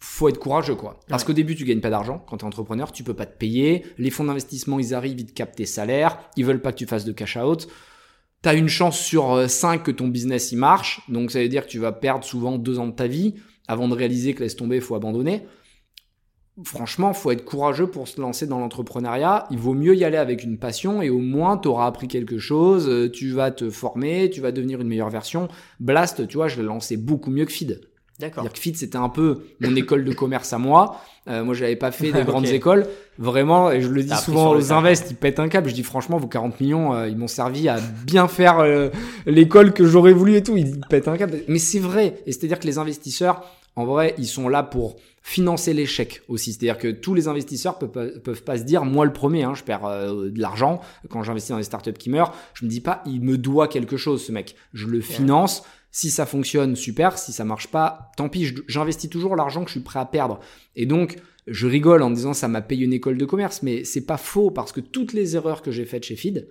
Speaker 2: faut être courageux, quoi. Parce
Speaker 1: Ouais.
Speaker 2: qu'au début, tu gagnes pas d'argent. Quand t'es entrepreneur, tu peux pas te payer. Les fonds d'investissement, ils arrivent, ils te captent tes salaires. Ils veulent pas que tu fasses de cash out. T'as une chance sur 5 que ton business, il marche. Donc, ça veut dire que tu vas perdre souvent 2 ans de ta vie avant de réaliser que laisse tomber, faut abandonner. franchement, faut être courageux pour se lancer dans l'entrepreneuriat. Il vaut mieux y aller avec une passion et au moins tu auras appris quelque chose, euh, tu vas te former, tu vas devenir une meilleure version. Blast, tu vois, je l'ai lancé beaucoup mieux que Feed.
Speaker 1: D'accord.
Speaker 2: C'est-à-dire que Feed, c'était un peu mon école de commerce à moi. Euh, moi, je n'avais pas fait des (laughs) grandes écoles. Vraiment, et je le dis souvent aux invests, ils pètent un câble. Je dis franchement, vos 40 millions, euh, ils m'ont servi à bien faire euh, l'école que j'aurais voulu et tout. Ils pètent un câble. Mais c'est vrai. Et c'est-à-dire que les investisseurs, en vrai, ils sont là pour financer l'échec aussi. C'est-à-dire que tous les investisseurs peuvent pas, peuvent pas se dire, moi le premier, hein, je perds euh, de l'argent quand j'investis dans des startups qui meurent. Je me dis pas, il me doit quelque chose, ce mec. Je le finance. Si ça fonctionne, super. Si ça marche pas, tant pis. J'investis toujours l'argent que je suis prêt à perdre. Et donc, je rigole en disant ça m'a payé une école de commerce, mais c'est pas faux parce que toutes les erreurs que j'ai faites chez Feed,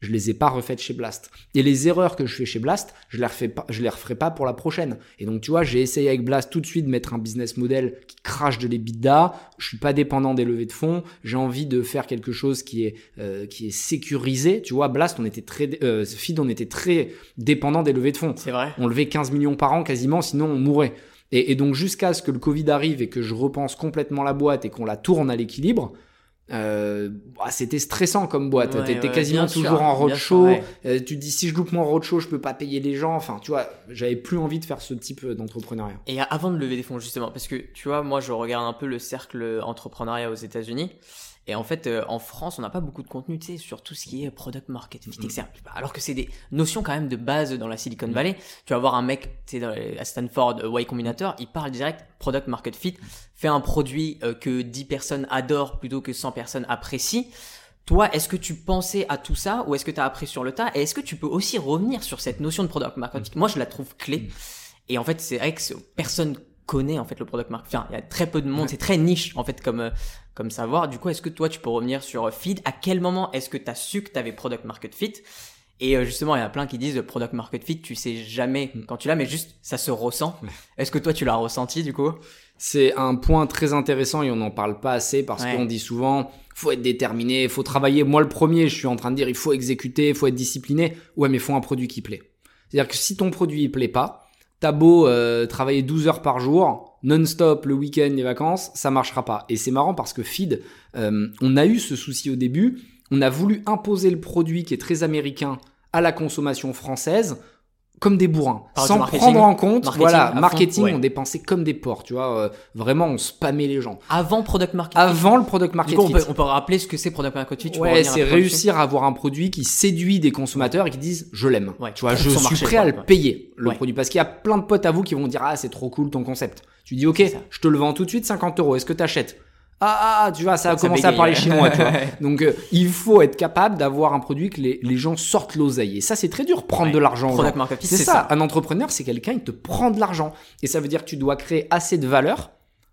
Speaker 2: je les ai pas refaites chez Blast. Et les erreurs que je fais chez Blast, je les refais pas, je les referai pas pour la prochaine. Et donc, tu vois, j'ai essayé avec Blast tout de suite de mettre un business model qui crache de l'EBITDA. Je suis pas dépendant des levées de fonds. J'ai envie de faire quelque chose qui est, euh, qui est sécurisé. Tu vois, Blast, on était très, euh, Feed, on était très dépendant des levées de fonds.
Speaker 1: C'est vrai.
Speaker 2: On levait 15 millions par an quasiment, sinon on mourait. Et, et donc jusqu'à ce que le Covid arrive et que je repense complètement la boîte et qu'on la tourne à l'équilibre, euh, bah, c'était stressant comme boîte.
Speaker 1: Ouais,
Speaker 2: T'étais
Speaker 1: ouais,
Speaker 2: quasiment
Speaker 1: sûr,
Speaker 2: toujours en roadshow.
Speaker 1: ouais.
Speaker 2: Euh, tu te dis si je loupe mon roadshow, je peux pas payer les gens. Enfin, tu vois, j'avais plus envie de faire ce type d'entrepreneuriat.
Speaker 1: Et avant de lever des fonds, justement, parce que tu vois, moi je regarde un peu le cercle entrepreneuriat aux États-Unis. Et en fait, euh, en France, on n'a pas beaucoup de contenu, tu sais, sur tout ce qui est product market fit, etc. Alors que c'est des notions quand même de base dans la Silicon Valley. Tu vas voir un mec, tu sais, à Stanford, euh, Y Combinator, il parle direct product market fit, fait un produit euh, que 10 personnes adorent plutôt que 100 personnes apprécient. Toi, est-ce que tu pensais à tout ça ou est-ce que tu as appris sur le tas? Et est-ce que tu peux aussi revenir sur cette notion de product market fit? Moi, je la trouve clé. Et en fait, c'est vrai que personne connaît en fait le product market. Enfin, il y a très peu de monde, c'est très niche en fait comme euh, comme savoir. Du coup, est-ce que toi tu peux revenir sur euh, feed? À quel moment est-ce que tu as su que tu avais product market fit? Et euh, justement, il y en a plein qui disent product market fit, tu sais jamais quand tu l'as, mais juste ça se ressent. (laughs) Est-ce que toi tu l'as ressenti du coup?
Speaker 2: C'est un point très intéressant et on n'en parle pas assez parce
Speaker 1: Ouais.
Speaker 2: qu'on dit souvent faut être déterminé, faut travailler. Moi le premier, je suis en train de dire il faut exécuter, il faut être discipliné. Ouais, mais faut un produit qui plaît. C'est-à-dire que si ton produit il plaît pas, t'as beau euh, travailler 12 heures par jour, non-stop le week-end, les vacances, ça marchera pas. Et c'est marrant parce que Feed, euh, on a eu ce souci au début. On a voulu imposer le produit qui est très américain à la consommation française comme des bourrins,
Speaker 1: Par
Speaker 2: sans
Speaker 1: marketing.
Speaker 2: prendre en compte,
Speaker 1: Marketing
Speaker 2: voilà,
Speaker 1: fond,
Speaker 2: marketing,
Speaker 1: ouais.
Speaker 2: on dépensait comme des porcs, tu vois, euh, vraiment on spammait les gens.
Speaker 1: Avant product market fit
Speaker 2: Avant le product
Speaker 1: Du
Speaker 2: market
Speaker 1: coup, on peut, on peut rappeler ce que c'est product market fit. tu peux
Speaker 2: Ouais, c'est réussir à avoir un produit qui séduit des consommateurs et qui disent je l'aime.
Speaker 1: Ouais,
Speaker 2: tu vois, je suis
Speaker 1: marché,
Speaker 2: prêt à le
Speaker 1: ouais.
Speaker 2: payer le
Speaker 1: Ouais.
Speaker 2: produit parce qu'il y a plein de potes à vous qui vont dire ah c'est trop cool ton concept. Tu dis ok, je te le vends tout de suite 50 euros. Est-ce que t'achètes? Ah, ah, tu vois, ça a
Speaker 1: Ça
Speaker 2: commencé à parler chinois, tu vois. (laughs) Donc, euh, il faut être capable d'avoir un produit que les, les gens sortent l'oseille. Et ça, c'est très dur, prendre
Speaker 1: Ouais.
Speaker 2: de l'argent. c'est ça.
Speaker 1: ça.
Speaker 2: Un entrepreneur, c'est quelqu'un qui te prend de l'argent. Et ça veut dire que tu dois créer assez de valeur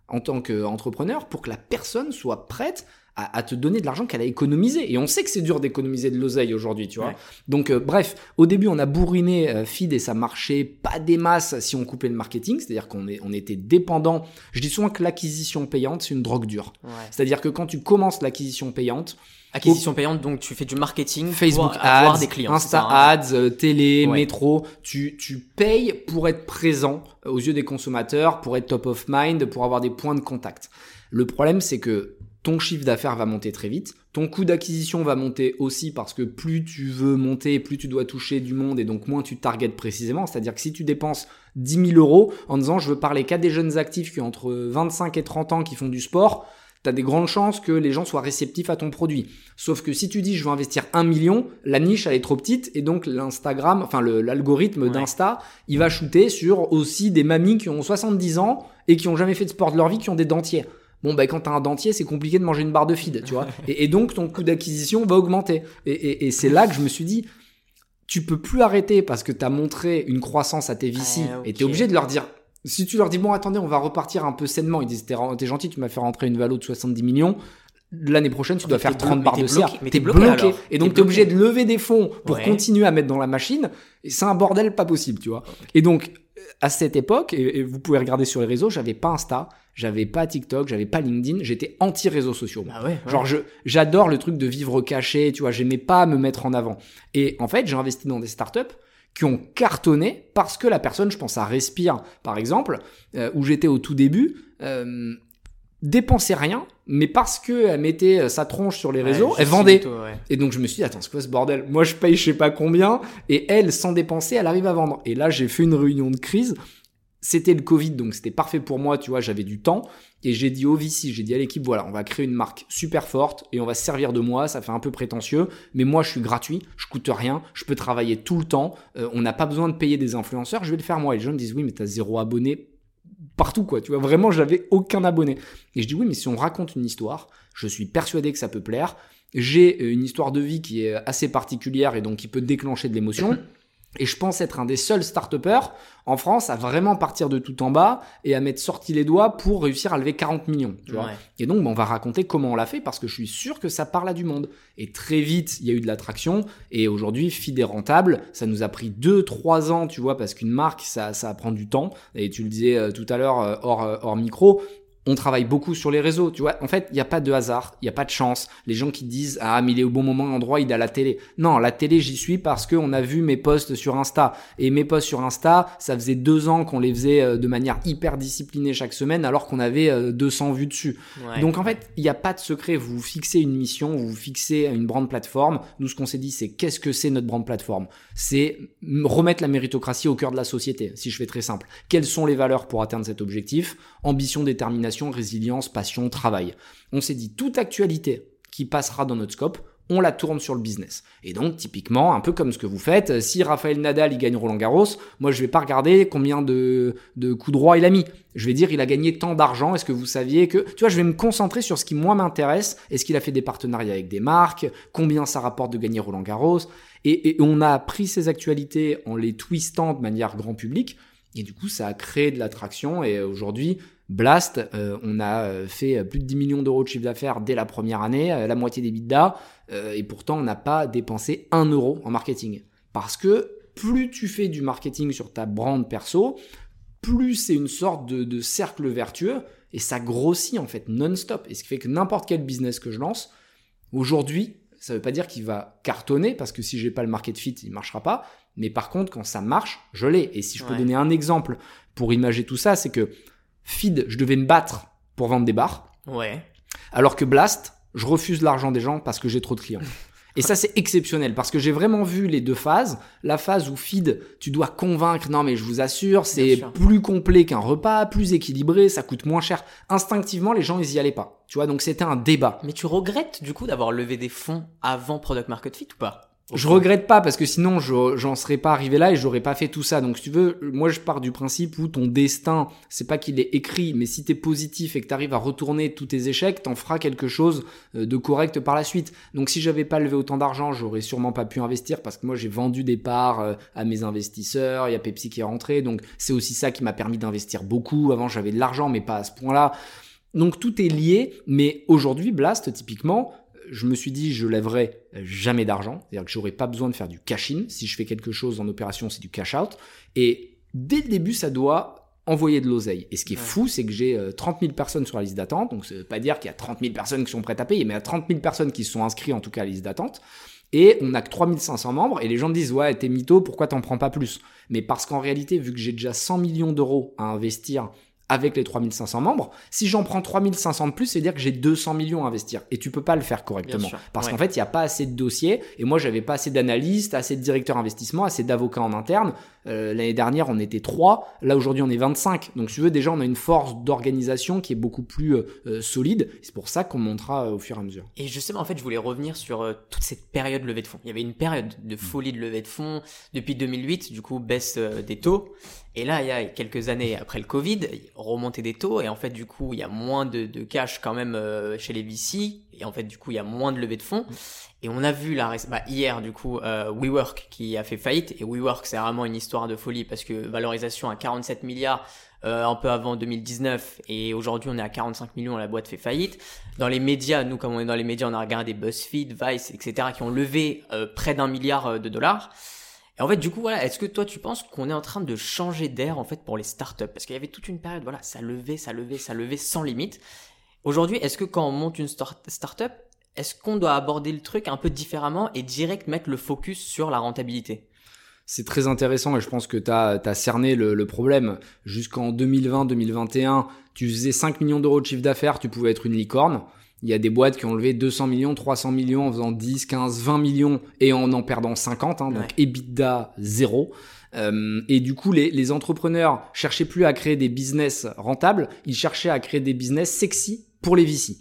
Speaker 2: en tant qu'entrepreneur pour que la personne soit prête à, à te donner de l'argent qu'elle a économisé. Et on sait que c'est dur d'économiser de l'oseille aujourd'hui, tu vois.
Speaker 1: Ouais.
Speaker 2: Donc, euh, bref, au début, on a bourriné euh, Feed et ça marchait pas des masses si on coupait le marketing. C'est-à-dire qu'on on était dépendant. Je dis souvent que l'acquisition payante, c'est une drogue dure.
Speaker 1: Ouais.
Speaker 2: C'est-à-dire que quand tu commences l'acquisition payante,
Speaker 1: Acquisition payante, donc tu fais du marketing
Speaker 2: Facebook
Speaker 1: pour avoir
Speaker 2: Ads,
Speaker 1: des clients. c'est
Speaker 2: Insta
Speaker 1: ça, hein.
Speaker 2: Ads, euh, télé,
Speaker 1: Ouais.
Speaker 2: métro, tu, tu payes pour être présent aux yeux des consommateurs, pour être top of mind, pour avoir des points de contact. Le problème, c'est que ton chiffre d'affaires va monter très vite, ton coût d'acquisition va monter aussi parce que plus tu veux monter, plus tu dois toucher du monde et donc moins tu targetes précisément. C'est-à-dire que si tu dépenses 10 000 euros en disant je veux parler qu'à des jeunes actifs qui ont entre 25 et 30 ans qui font du sport, tu as des grandes chances que les gens soient réceptifs à ton produit. Sauf que si tu dis je veux investir un million, la niche elle est trop petite et donc l'Instagram, enfin l'algorithme
Speaker 1: Ouais.
Speaker 2: d'Insta, il va shooter sur aussi des mamies qui ont 70 ans et qui ont jamais fait de sport de leur vie, qui ont des dentiers. Bon, ben quand t'as un dentier, c'est compliqué de manger une barre de feed, tu vois. Et, et donc ton coût d'acquisition va augmenter. Et, et- et c'est là que je me suis dit, tu peux plus arrêter parce que t'as montré une croissance à tes VC
Speaker 1: Ah,
Speaker 2: et t'es obligé de leur dire. Si tu leur dis bon attendez on va repartir un peu sainement ils disent t'es gentil tu m'as fait rentrer une valo de 70 millions l'année prochaine tu dois
Speaker 1: Mais
Speaker 2: faire
Speaker 1: t'es
Speaker 2: 30
Speaker 1: blo-
Speaker 2: barres de CA
Speaker 1: bloqué-
Speaker 2: t'es
Speaker 1: bloqué, alors.
Speaker 2: et donc
Speaker 1: T'es
Speaker 2: obligé de
Speaker 1: bloqué.
Speaker 2: lever des fonds pour
Speaker 1: Ouais.
Speaker 2: continuer à mettre dans la machine et c'est un bordel pas possible tu vois et donc à cette époque et, et vous pouvez regarder sur les réseaux j'avais pas Insta j'avais pas TikTok j'avais pas LinkedIn j'étais anti réseaux sociaux.
Speaker 1: Bah ouais, ouais.
Speaker 2: Genre, je, j'adore le truc de vivre caché, tu vois, j'aimais pas me mettre en avant. Et en fait, j'ai investi dans des startups qui ont cartonné parce que la personne, je pense à Respire, par exemple, euh, où j'étais au tout début, euh, dépensait rien, mais parce que elle mettait euh, sa tronche sur les réseaux, elle vendait.
Speaker 1: Ouais.
Speaker 2: Et donc je me suis dit, attends, c'est quoi ce bordel? Moi je paye je sais pas combien, et elle, sans dépenser, elle arrive à vendre. Et là j'ai fait une réunion de crise. C'était le Covid, donc c'était parfait pour moi, tu vois, j'avais du temps. Et j'ai dit au VC, j'ai dit à l'équipe, voilà, on va créer une marque super forte et on va se servir de moi, ça fait un peu prétentieux, mais moi je suis gratuit, je coûte rien, je peux travailler tout le temps, euh, on n'a pas besoin de payer des influenceurs, je vais le faire moi. Et les gens me disent, oui, mais t'as zéro abonné partout, quoi, tu vois, vraiment, j'avais aucun abonné. Et je dis, oui, mais si on raconte une histoire, je suis persuadé que ça peut plaire, j'ai euh, une histoire de vie qui est assez particulière et donc qui peut déclencher de l'émotion. (laughs) Et je pense être un des seuls start en France à vraiment partir de tout en bas et à m'être sorti les doigts pour réussir à lever 40 millions. Tu vois
Speaker 1: Ouais.
Speaker 2: et donc, bah, on va raconter comment on l'a fait parce que je suis sûr que ça parle à du monde. Et très vite, il y a eu de l'attraction. Et aujourd'hui, Feed est rentable. Ça nous a pris 2-3 ans, tu vois, parce qu'une marque, ça, ça prend du temps. Et tu le disais euh, tout à l'heure, euh, hors, euh, hors micro. On travaille beaucoup sur les réseaux, tu vois. En fait, il n'y a pas de hasard, il n'y a pas de chance. Les gens qui disent ah mais il est au bon moment, endroit, il est à la télé. Non, la télé, j'y suis parce qu'on a vu mes posts sur Insta et mes posts sur Insta, ça faisait deux ans qu'on les faisait euh, de manière hyper disciplinée chaque semaine, alors qu'on avait euh, 200 vues dessus.
Speaker 1: Ouais.
Speaker 2: Donc en fait, il n'y a pas de secret. Vous fixez une mission, vous fixez une brand plateforme. Nous, ce qu'on s'est dit, c'est qu'est-ce que c'est notre brand plateforme? C'est remettre la méritocratie au cœur de la société, si je fais très simple. Quelles sont les valeurs pour atteindre cet objectif? Ambition, détermination, résilience, passion, travail. On s'est dit toute actualité qui passera dans notre scope, on la tourne sur le business. Et donc, typiquement, un peu comme ce que vous faites, euh, si Raphaël Nadal, il gagne Roland Garros, moi, je vais pas regarder combien de, de coups droits il a mis. Je vais dire, il a gagné tant d'argent, est-ce que vous saviez que... Tu vois, je vais me concentrer sur ce qui, moi, m'intéresse. Est-ce qu'il a fait des partenariats avec des marques? Combien ça rapporte de gagner Roland Garros? Et, et on a pris ces actualités en les twistant de manière grand public. Et du coup, ça a créé de l'attraction. Et aujourd'hui, Blast, euh, on a euh, fait plus de 10 millions d'euros de chiffre d'affaires dès la première année, euh, la moitié des bidas, euh, et pourtant on n'a pas dépensé un euro en marketing. Parce que plus tu fais du marketing sur ta brand perso, plus c'est une sorte de, de cercle vertueux, et ça grossit en fait non-stop. Et ce qui fait que n'importe quel business que je lance, aujourd'hui, ça veut pas dire qu'il va cartonner, parce que si j'ai pas le market fit, il marchera pas. Mais par contre, quand ça marche, je l'ai. Et si je peux
Speaker 1: Ouais.
Speaker 2: donner un exemple pour imager tout ça, c'est que Feed, je devais me battre pour vendre des bars,
Speaker 1: Ouais.
Speaker 2: alors que Blast, je refuse l'argent des gens parce que j'ai trop de clients. Et ça, c'est exceptionnel parce que j'ai vraiment vu les deux phases. La phase où feed, tu dois convaincre, non mais je vous assure, c'est plus complet qu'un repas, plus équilibré, ça coûte moins cher. Instinctivement, les gens, ils y allaient pas. Tu vois, donc c'était un débat.
Speaker 1: Mais tu regrettes du coup d'avoir levé des fonds avant Product Market Fit ou pas?
Speaker 2: Je regrette pas parce que sinon je- j'en serais pas arrivé là et j'aurais pas fait tout ça. Donc si tu veux, moi je pars du principe où ton destin, c'est pas qu'il est écrit, mais si t'es positif et que t'arrives à retourner tous tes échecs, t'en feras quelque chose euh, de correct par la suite. Donc si j'avais pas levé autant d'argent, j'aurais sûrement pas pu investir parce que moi j'ai vendu des parts euh, à mes investisseurs, il y a Pepsi qui est rentré, donc c'est aussi ça qui m'a permis d'investir beaucoup. Avant j'avais de l'argent mais pas à ce point-là. Donc tout est lié, mais aujourd'hui Blast typiquement, je me suis dit je lèverai jamais d'argent, c'est-à-dire que j'aurais pas besoin de faire du cash-in. Si je fais quelque chose en opération, c'est du cash-out. Et dès le début, ça doit envoyer de l'oseille. Et ce qui est
Speaker 1: Ouais.
Speaker 2: fou, c'est que j'ai euh, 30 000 personnes sur la liste d'attente. Donc, ça veut pas dire qu'il y a 30 000 personnes qui sont prêtes à payer, mais il y a 30 000 personnes qui se sont inscrites en tout cas à la liste d'attente. Et on n'a que 3500 membres, et les gens me disent, ouais, t'es mytho, pourquoi t'en prends pas plus? Mais parce qu'en réalité, vu que j'ai déjà 100 millions d'euros à investir avec les 3500 membres, si j'en prends 3500 de plus, c'est dire que j'ai 200 millions à investir. Et tu peux pas le faire correctement.
Speaker 1: Sûr,
Speaker 2: Parce
Speaker 1: ouais.
Speaker 2: qu'en fait, il n'y a pas assez de dossiers. Et moi, j'avais pas assez d'analystes, assez de directeurs investissement, assez d'avocats en interne. Euh, L'année dernière, on était 3. Là, aujourd'hui, on est 25. Donc, si tu veux, déjà, on a une force d'organisation qui est beaucoup plus euh, euh, solide. C'est pour ça qu'on montera euh, au fur et à mesure.
Speaker 1: Et justement, en fait, je voulais revenir sur toute cette période levée de fonds. Il y avait une période de folie de levée de fonds depuis 2008, du coup, baisse des taux. Et là, il y a quelques années après le Covid, remontée des taux. Et en fait, du coup, il y a moins de, de cash quand même euh, chez les VC. Et en fait, du coup, il y a moins de levée de fonds. Et on a vu réc- bah, hier, du coup, euh, WeWork qui a fait faillite. Et WeWork, c'est vraiment une histoire de folie parce que valorisation à 47 milliards euh, un peu avant 2019 et aujourd'hui on est à 45 millions, la boîte fait faillite. Dans les médias, nous comme on est dans les médias, on a regardé BuzzFeed, Vice, etc. qui ont levé euh, près d'un milliard euh, de dollars. Et en fait, du coup, voilà, est-ce que toi tu penses qu'on est en train de changer d'air en fait pour les startups? Parce qu'il y avait toute une période, voilà, ça levait, ça levait, ça levait sans limite. Aujourd'hui, est-ce que quand on monte une start- startup, est-ce qu'on doit aborder le truc un peu différemment et direct mettre le focus sur la rentabilité?
Speaker 2: C'est très intéressant et je pense que tu as, cerné le, le problème. Jusqu'en 2020-2021, tu faisais 5 millions d'euros de chiffre d'affaires, tu pouvais être une licorne. Il y a des boîtes qui ont levé 200 millions, 300 millions en faisant 10, 15, 20 millions et en en perdant 50, hein, donc EBITDA zéro. Euh, et du coup, les, les entrepreneurs cherchaient plus à créer des business rentables, ils cherchaient à créer des business sexy pour les VC.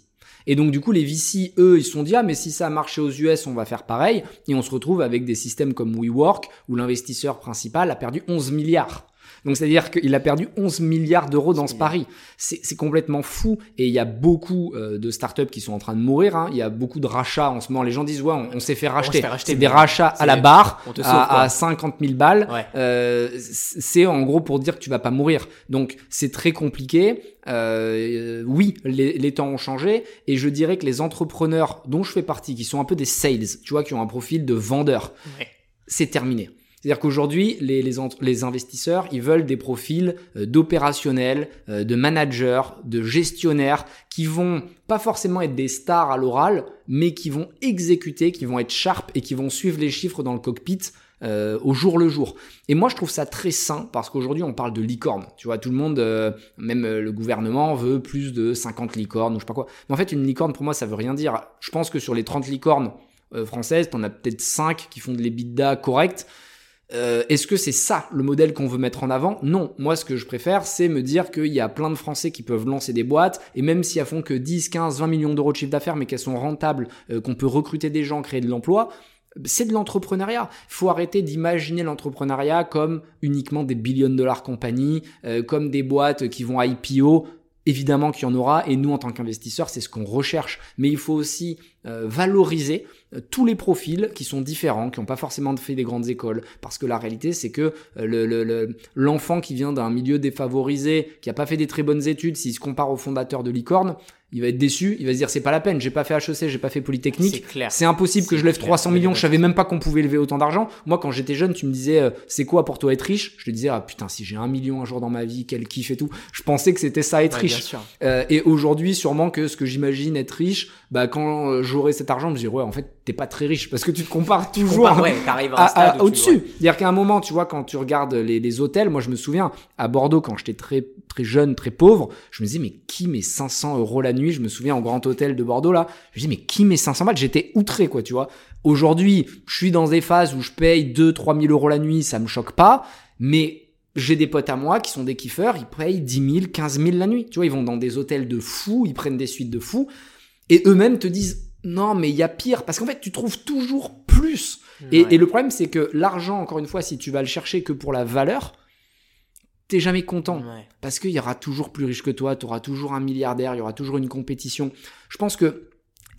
Speaker 2: Et donc du coup, les VC, eux, ils se sont dit, ah mais si ça a marché aux US, on va faire pareil. Et on se retrouve avec des systèmes comme WeWork, où l'investisseur principal a perdu 11 milliards. Donc c'est-à-dire qu'il a perdu 11 milliards d'euros dans ce pari. C'est complètement fou. Et il y a beaucoup euh, de startups qui sont en train de mourir. Hein. Il y a beaucoup de rachats en ce moment. Les gens disent ouais, on, s'est fait racheter. C'est des rachats à la barre à, à, 50 000 balles. Euh, c'est en gros pour dire que tu vas pas mourir. Donc c'est très compliqué. Euh, oui, les, les, temps ont changé et je dirais que les entrepreneurs dont je fais partie, qui sont un peu des sales, tu vois, qui ont un profil de vendeur, c'est terminé. C'est-à-dire qu'aujourd'hui, les, investisseurs, ils veulent des profils euh, d'opérationnels, euh, de managers, de gestionnaires, qui vont pas forcément être des stars à l'oral, mais qui vont exécuter, qui vont être sharp et qui vont suivre les chiffres dans le cockpit euh, au jour le jour. Et moi, je trouve ça très sain parce qu'aujourd'hui, on parle de licorne. Tu vois, tout le monde, même le gouvernement, veut plus de 50 licornes ou je sais pas quoi. Mais en fait, une licorne, pour moi, ça veut rien dire. Je pense que sur les 30 licornes françaises, t'en as peut-être 5 qui font de l'EBITDA correct. Euh, est-ce que c'est ça le modèle qu'on veut mettre en avant? Non, moi ce que je préfère c'est me dire qu'il y a plein de Français qui peuvent lancer des boîtes et même si elles font que 10, 15, 20 millions d'euros de chiffre d'affaires mais qu'elles sont rentables, euh, qu'on peut recruter des gens, créer de l'emploi, c'est de l'entrepreneuriat. Il faut arrêter d'imaginer l'entrepreneuriat comme uniquement des billions de dollars compagnies, euh, comme des boîtes qui vont IPO. Évidemment qu'il y en aura, et nous en tant qu'investisseurs, c'est ce qu'on recherche. Mais il faut aussi valoriser euh, tous les profils qui sont différents, qui n'ont pas forcément fait des grandes écoles. Parce que la réalité, c'est que euh, l'enfant le, qui vient d'un milieu défavorisé, qui n'a pas fait des très bonnes études, s'il se compare au fondateur de Licorne, il va être déçu, il va se dire c'est pas la peine, j'ai pas fait HEC, j'ai pas fait Polytechnique. C'est impossible que je lève 300 millions, je savais même pas qu'on pouvait lever autant d'argent. Moi quand j'étais jeune, tu me disais euh, c'est quoi pour toi être riche? Je te disais ah putain si j'ai un million un jour dans ma vie, quel kiff et tout. Je pensais que c'était ça être riche. Euh, et aujourd'hui sûrement que ce que j'imagine être riche, bah quand euh, j'aurai cet argent, je me dis ouais en fait t'es pas très riche parce que tu te compares toujours au-dessus. C'est-à-dire qu'à un moment tu vois quand tu regardes les, les hôtels, moi je me souviens à Bordeaux quand j'étais très très jeune, très pauvre, je me disais mais qui met 500 euros la nuit? Je me souviens, en grand hôtel de Bordeaux, là, je me dis, mais qui met 500 balles? J'étais outré, quoi, tu vois. Aujourd'hui, je suis dans des phases où je paye 2, 3 000 euros la nuit, ça me choque pas, mais j'ai des potes à moi qui sont des kiffeurs, ils payent 10 000, 15 000 la nuit. Tu vois, ils vont dans des hôtels de fous, ils prennent des suites de fous, et eux-mêmes te disent, non, mais il y a pire, parce qu'en fait, tu trouves toujours plus. Et, et, le problème, c'est que l'argent, encore une fois, si tu vas le chercher que pour la valeur, t'es jamais content. Parce qu'il y aura toujours plus riche que toi, tu auras toujours un milliardaire, il y aura toujours une compétition. Je pense que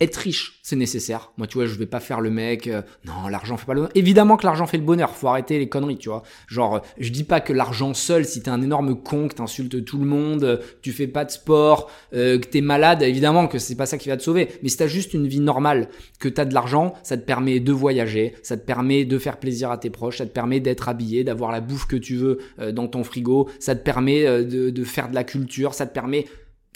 Speaker 2: être riche, c'est nécessaire. Moi, tu vois, je vais pas faire le mec. Euh, non, l'argent fait pas le bonheur. Évidemment que l'argent fait le bonheur. Faut arrêter les conneries, tu vois. Genre, je dis pas que l'argent seul, si t'es un énorme con, que t'insultes tout le monde, euh, tu fais pas de sport, euh, que t'es malade, évidemment que c'est pas ça qui va te sauver. Mais si t'as juste une vie normale, que t'as de l'argent, ça te permet de voyager, ça te permet de faire plaisir à tes proches, ça te permet d'être habillé, d'avoir la bouffe que tu veux dans ton frigo, ça te permet de, de faire de la culture, ça te permet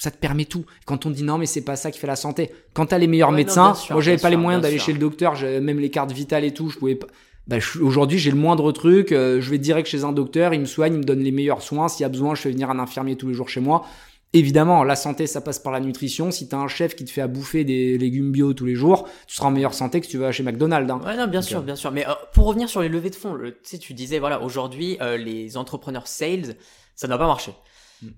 Speaker 2: ça te permet tout. Quand on dit non, mais c'est pas ça qui fait la santé. Quand t'as les meilleurs médecins, moi j'avais pas les moyens d'aller chez le docteur, même les cartes vitales et tout, je pouvais pas. Bah, aujourd'hui, j'ai le moindre truc, euh, je vais direct chez un docteur, il me soigne, il me donne les meilleurs soins. S'il y a besoin, je fais venir un infirmier tous les jours chez moi. Évidemment, la santé, ça passe par la nutrition. Si t'as un chef qui te fait à bouffer des légumes bio tous les jours, tu seras en meilleure santé que si tu vas chez McDonald's. Hein.
Speaker 1: Ouais, non, bien sûr, euh, bien sûr. Mais euh, pour revenir sur les levées de fonds, tu sais, tu disais, voilà, aujourd'hui, les entrepreneurs sales, ça doit pas marcher.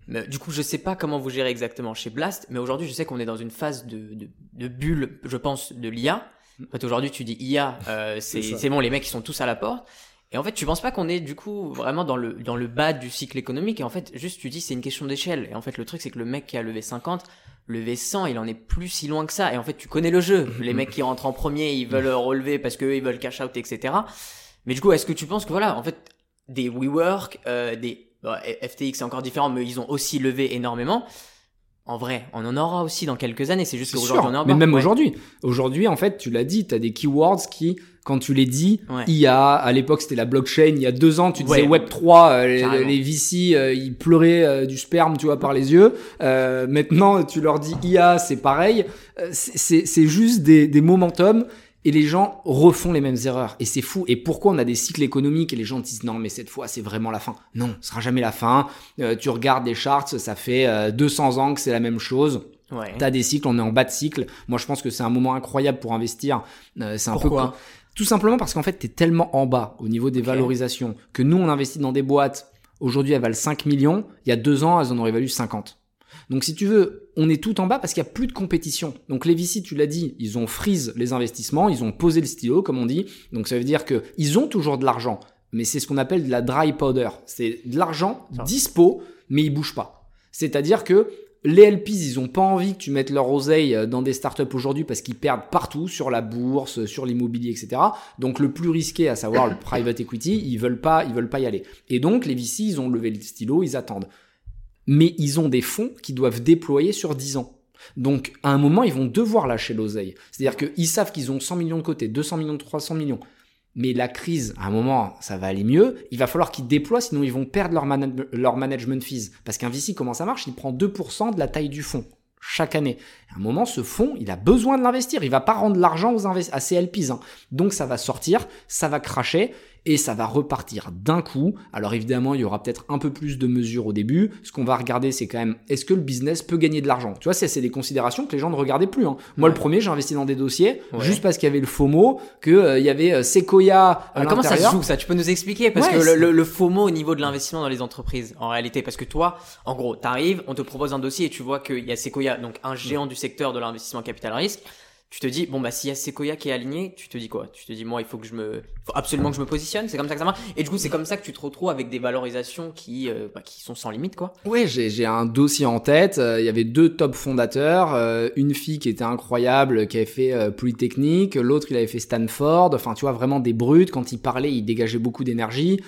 Speaker 1: Mais, du coup, je sais pas comment vous gérez exactement chez Blast, mais aujourd'hui, je sais qu'on est dans une phase de, de, de bulle, je pense, de l'IA. Mm. En fait, aujourd'hui, tu dis IA, euh, (laughs) c'est bon, les mecs, ils sont tous à la porte. Et en fait, tu penses pas qu'on est du coup vraiment dans le dans le bas du cycle économique? Et en fait, juste tu dis c'est une question d'échelle. Et en fait, le truc c'est que le mec qui a levé 50, levé 100, il en est plus si loin que ça. Et en fait, tu connais le jeu. Mm-hmm. Les mecs qui rentrent en premier, ils veulent relever parce que ils veulent cash out, etc. Mais du coup, est-ce que tu penses que voilà, en fait, des WeWork, euh, des FTX c'est encore différent, mais ils ont aussi levé énormément. En vrai, on en aura aussi dans quelques années. C'est juste qu'aujourd'hui, on en
Speaker 2: Mais même aujourd'hui. Aujourd'hui, en fait, tu l'as dit, tu as des keywords qui, quand tu les dis, IA, à l'époque, c'était la blockchain. Il y a deux ans, tu disais Web3, euh, les, VC, euh, ils pleuraient euh, du sperme, tu vois, par les yeux. maintenant, tu leur dis IA, c'est pareil. c'est juste des, des momentum Et les gens refont les mêmes erreurs. Et c'est fou. Et pourquoi on a des cycles économiques et les gens disent non, mais cette fois, c'est vraiment la fin. Non, ce sera jamais la fin. Euh, tu regardes des charts, ça fait 200 ans que c'est la même chose.
Speaker 1: Ouais.
Speaker 2: T'as des cycles, on est en bas de cycle. Moi, je pense que c'est un moment incroyable pour investir. Euh, c'est un
Speaker 1: Pourquoi
Speaker 2: peu tout simplement parce qu'en fait, t'es tellement en bas au niveau des valorisations que nous, on investit dans des boîtes. Aujourd'hui, elles valent 5 millions. Il y a deux ans, elles en auraient valu 50. Donc, si tu veux, on est tout en bas parce qu'il y a plus de compétition. Donc, les VC, tu l'as dit, ils ont freeze les investissements, ils ont posé le stylo, comme on dit. Donc, ça veut dire que ils ont toujours de l'argent, mais c'est ce qu'on appelle de la dry powder. C'est de l'argent dispo, mais ils bougent pas. C'est-à-dire que les LPs, ils ont pas envie que tu mettes leur oseille euh, dans des startups aujourd'hui parce qu'ils perdent partout sur la bourse, sur l'immobilier, etc. Donc le plus risqué, à savoir le private equity, ils veulent pas, ils veulent pas y aller. Et donc les VC, ils ont levé le stylo, ils attendent. Mais ils ont des fonds qui doivent déployer sur 10 ans. Donc à un moment, ils vont devoir lâcher l'oseille. C'est-à-dire qu'ils savent qu'ils ont 100 millions de côté, 200 millions, 300 millions. Mais la crise, à un moment, ça va aller mieux. Il va falloir qu'ils déploient, sinon ils vont perdre leur, leur management fees. Parce qu'un VC, comment ça marche? Il prend 2% de la taille du fonds chaque année. À un moment, ce fonds, il a besoin de l'investir. Il va pas rendre l'argent aux à ses LPs. hein. Donc ça va sortir, ça va cracher et ça va repartir d'un coup. Alors évidemment, il y aura peut-être un peu plus de mesures au début. Ce qu'on va regarder, c'est quand même, est-ce que le business peut gagner de l'argent? Tu vois, c'est des considérations que les gens ne regardaient plus. hein. Moi, le premier, j'ai investi dans des dossiers
Speaker 1: Ouais.
Speaker 2: juste parce qu'il y avait le FOMO, qu'il y avait euh, Sequoia à
Speaker 1: Euh, comment ça se joue ça? Tu peux nous expliquer? Parce
Speaker 2: Ouais,
Speaker 1: que le, le, le FOMO au niveau de l'investissement dans les entreprises, en réalité, parce que toi, en gros, t'arrives, on te propose un dossier et tu vois qu'il y a Sequoia, donc un géant du secteur de l'investissement capital risque. Tu te dis, bon, bah, s'il y a Sequoia qui est aligné, tu te dis quoi? Tu te dis, moi, il faut que je me, faut absolument que je me positionne. C'est comme ça que ça marche? Et du coup, c'est comme ça que tu te retrouves avec des valorisations qui, euh, bah, qui sont sans limite, quoi.
Speaker 2: Ouais, j'ai j'ai un dossier en tête. Euh, Il y avait deux top fondateurs, euh, une fille qui était incroyable, qui avait fait Polytechnique, l'autre il avait fait Stanford. Enfin, tu vois vraiment des brutes. Quand il parlait, il dégageait beaucoup d'énergie.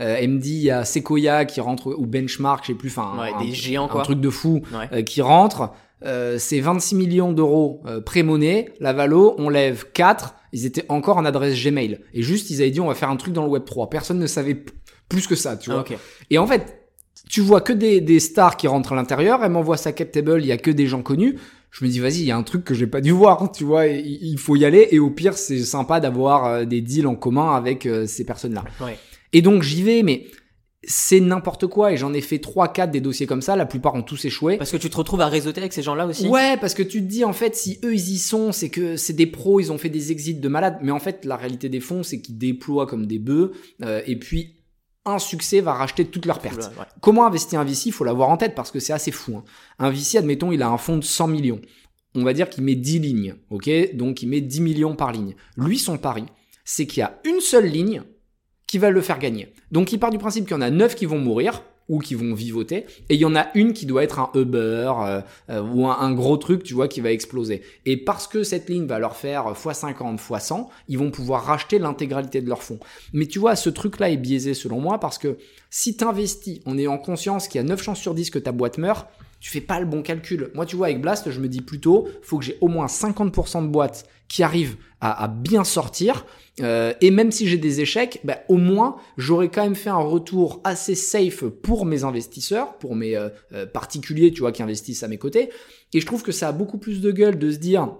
Speaker 2: Euh, elle me dit, il y a Sequoia qui rentre ou Benchmark, je sais plus. Enfin,
Speaker 1: Ouais,
Speaker 2: un,
Speaker 1: des géants,
Speaker 2: un
Speaker 1: quoi.
Speaker 2: truc de fou
Speaker 1: Ouais.
Speaker 2: qui rentre. Euh, c'est 26 millions d'euros euh, pré-monnaie. La Valo, on lève 4. Ils étaient encore en adresse Gmail. Et juste, ils avaient dit, on va faire un truc dans le Web 3. Personne ne savait plus que ça, tu vois.
Speaker 1: Ah.
Speaker 2: Et en fait, tu vois que des, des stars qui rentrent à l'intérieur. Elle m'envoie sa cap table, il y a que des gens connus. Je me dis, vas-y, il y a un truc que j'ai pas dû voir, hein, tu vois. Il faut y aller. Et au pire, c'est sympa d'avoir euh, des deals en commun avec euh, ces personnes-là.
Speaker 1: Ouais.
Speaker 2: Et donc, j'y vais, mais c'est n'importe quoi. Et j'en ai fait 3-4 des dossiers comme ça. La plupart ont tous échoué.
Speaker 1: Parce que tu te retrouves à réseauter avec ces gens-là aussi.
Speaker 2: Ouais, parce que tu te dis en fait, si eux ils y sont, c'est que c'est des pros, ils ont fait des exits de malades. Mais en fait, la réalité des fonds, c'est qu'ils déploient comme des bœufs. euh, et puis, un succès va racheter toutes leurs pertes.
Speaker 1: Ouais.
Speaker 2: Comment investir un VC Il faut l'avoir en tête parce que c'est assez fou. hein. Un VC, admettons, il a un fonds de 100 millions. On va dire qu'il met 10 lignes, ok? Donc il met 10 millions par ligne. Lui, son pari, c'est qu'il y a une seule ligne qui va le faire gagner. Donc il part du principe qu'il y en a 9 qui vont mourir ou qui vont vivoter, et il y en a une qui doit être un Uber euh, euh, ou un, gros truc, tu vois, qui va exploser. Et parce que cette ligne va leur faire x50, x100, ils vont pouvoir racheter l'intégralité de leur fonds. Mais tu vois, ce truc-là est biaisé selon moi parce que si tu investis en ayant conscience qu'il y a 9 chances sur 10 que ta boîte meurt, tu fais pas le bon calcul. Moi, tu vois, avec Blast, je me dis plutôt, faut que j'ai au moins 50% de boîtes qui arrivent à, à bien sortir. Euh, et même si j'ai des échecs, bah, au moins, j'aurais quand même fait un retour assez safe pour mes investisseurs, pour mes euh, euh, particuliers, tu vois, qui investissent à mes côtés. Et je trouve que ça a beaucoup plus de gueule de se dire,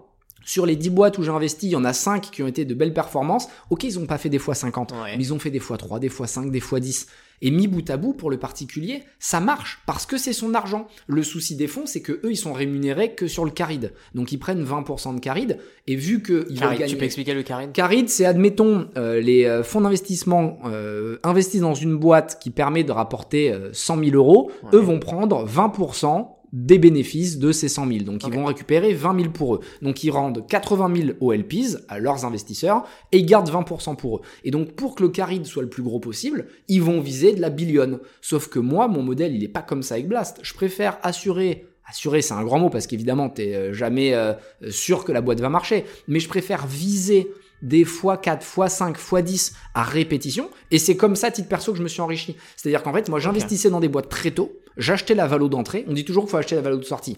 Speaker 2: sur les 10 boîtes où j'ai investi, il y en a 5 qui ont été de belles performances. Ok, ils n'ont pas fait des fois 50,
Speaker 1: Ouais.
Speaker 2: mais ils ont fait des fois 3, des fois 5, des fois 10. Et mis bout à bout, pour le particulier, ça marche parce que c'est son argent. Le souci des fonds, c'est que eux, ils sont rémunérés que sur le caride. Donc ils prennent 20% de caride. Et vu veulent
Speaker 1: Carré,
Speaker 2: gagner...
Speaker 1: tu peux expliquer le carré
Speaker 2: Caride, c'est admettons euh, les euh, fonds d'investissement euh, investissent dans une boîte qui permet de rapporter euh, 100 000 euros.
Speaker 1: Ouais.
Speaker 2: Eux vont prendre 20% des bénéfices de ces 100 000. Donc ils vont récupérer 20 000 pour eux. Donc ils rendent 80 000 aux LPs, à leurs investisseurs, et ils gardent 20% pour eux. Et donc pour que le caride soit le plus gros possible, ils vont viser de la billion. Sauf que moi, mon modèle, il est pas comme ça avec Blast. Je préfère assurer Assurer, c'est un grand mot parce qu'évidemment, t'es euh, jamais euh, sûr que la boîte va marcher. Mais je préfère viser des fois 4, fois 5, fois 10 à répétition. Et c'est comme ça, titre perso, que je me suis enrichi. C'est-à-dire qu'en fait, moi, j'investissais dans des boîtes très tôt. J'achetais la valo d'entrée. On dit toujours qu'il faut acheter la valo de sortie.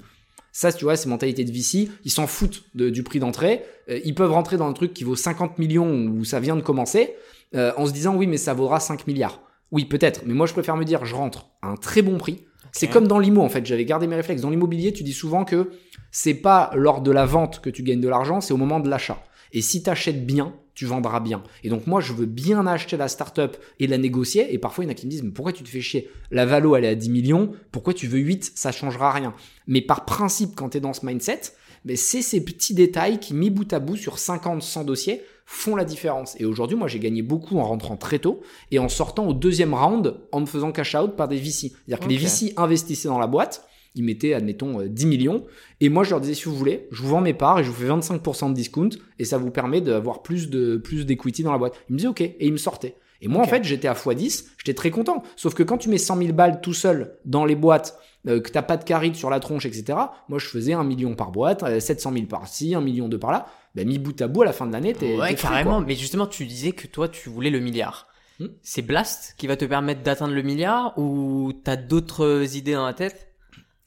Speaker 2: Ça, tu vois, c'est mentalité de VC. Ils s'en foutent de- du prix d'entrée. Euh, ils peuvent rentrer dans un truc qui vaut 50 millions où ça vient de commencer, euh, en se disant oui, mais ça vaudra 5 milliards. Oui, peut-être. Mais moi, je préfère me dire, je rentre à un très bon prix. C'est comme dans l'IMO, en fait. J'avais gardé mes réflexes. Dans l'immobilier, tu dis souvent que c'est pas lors de la vente que tu gagnes de l'argent, c'est au moment de l'achat. Et si tu achètes bien, tu vendras bien. Et donc moi, je veux bien acheter la startup et la négocier. Et parfois, il y en a qui me disent, mais pourquoi tu te fais chier? La valo, elle est à 10 millions. Pourquoi tu veux 8 Ça changera rien. Mais par principe, quand tu es dans ce mindset, mais c'est ces petits détails qui, mis bout à bout sur 50, 100 dossiers, font la différence. Et aujourd'hui, moi, j'ai gagné beaucoup en rentrant très tôt et en sortant au deuxième round en me faisant cash out par des VC. C'est-à-dire que les VC investissaient dans la boîte, ils mettaient, admettons, 10 euh, millions. Et moi, je leur disais, si vous voulez, je vous vends mes parts et je vous fais 25% de discount et ça vous permet d'avoir plus de, plus d'equity dans la boîte. Ils me disaient, OK. Et ils me sortaient. Et moi, en fait, j'étais à x10, j'étais très content. Sauf que quand tu mets 100 000 balles tout seul dans les boîtes, euh, que t'as pas de caride sur la tronche, etc., moi, je faisais un million par boîte, 700 euh, 000 par-ci, un million de par-là. Ben, mis bout à bout, à la fin de l'année, t'es.
Speaker 1: Ouais, carrément. Mais justement, tu disais que toi, tu voulais le milliard. Hmm. C'est Blast qui va te permettre d'atteindre le milliard ou t'as d'autres idées dans la tête?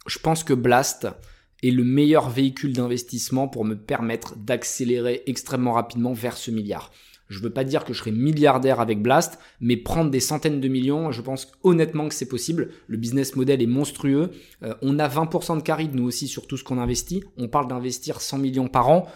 Speaker 2: Je pense que Blast est le meilleur véhicule d'investissement pour me permettre d'accélérer extrêmement rapidement vers ce milliard. Je veux pas dire que je serai milliardaire avec Blast, mais prendre des centaines de millions, je pense honnêtement que c'est possible. Le business model est monstrueux. Euh, on a 20% de caride, nous aussi, sur tout ce qu'on investit. On parle d'investir 100 millions par an.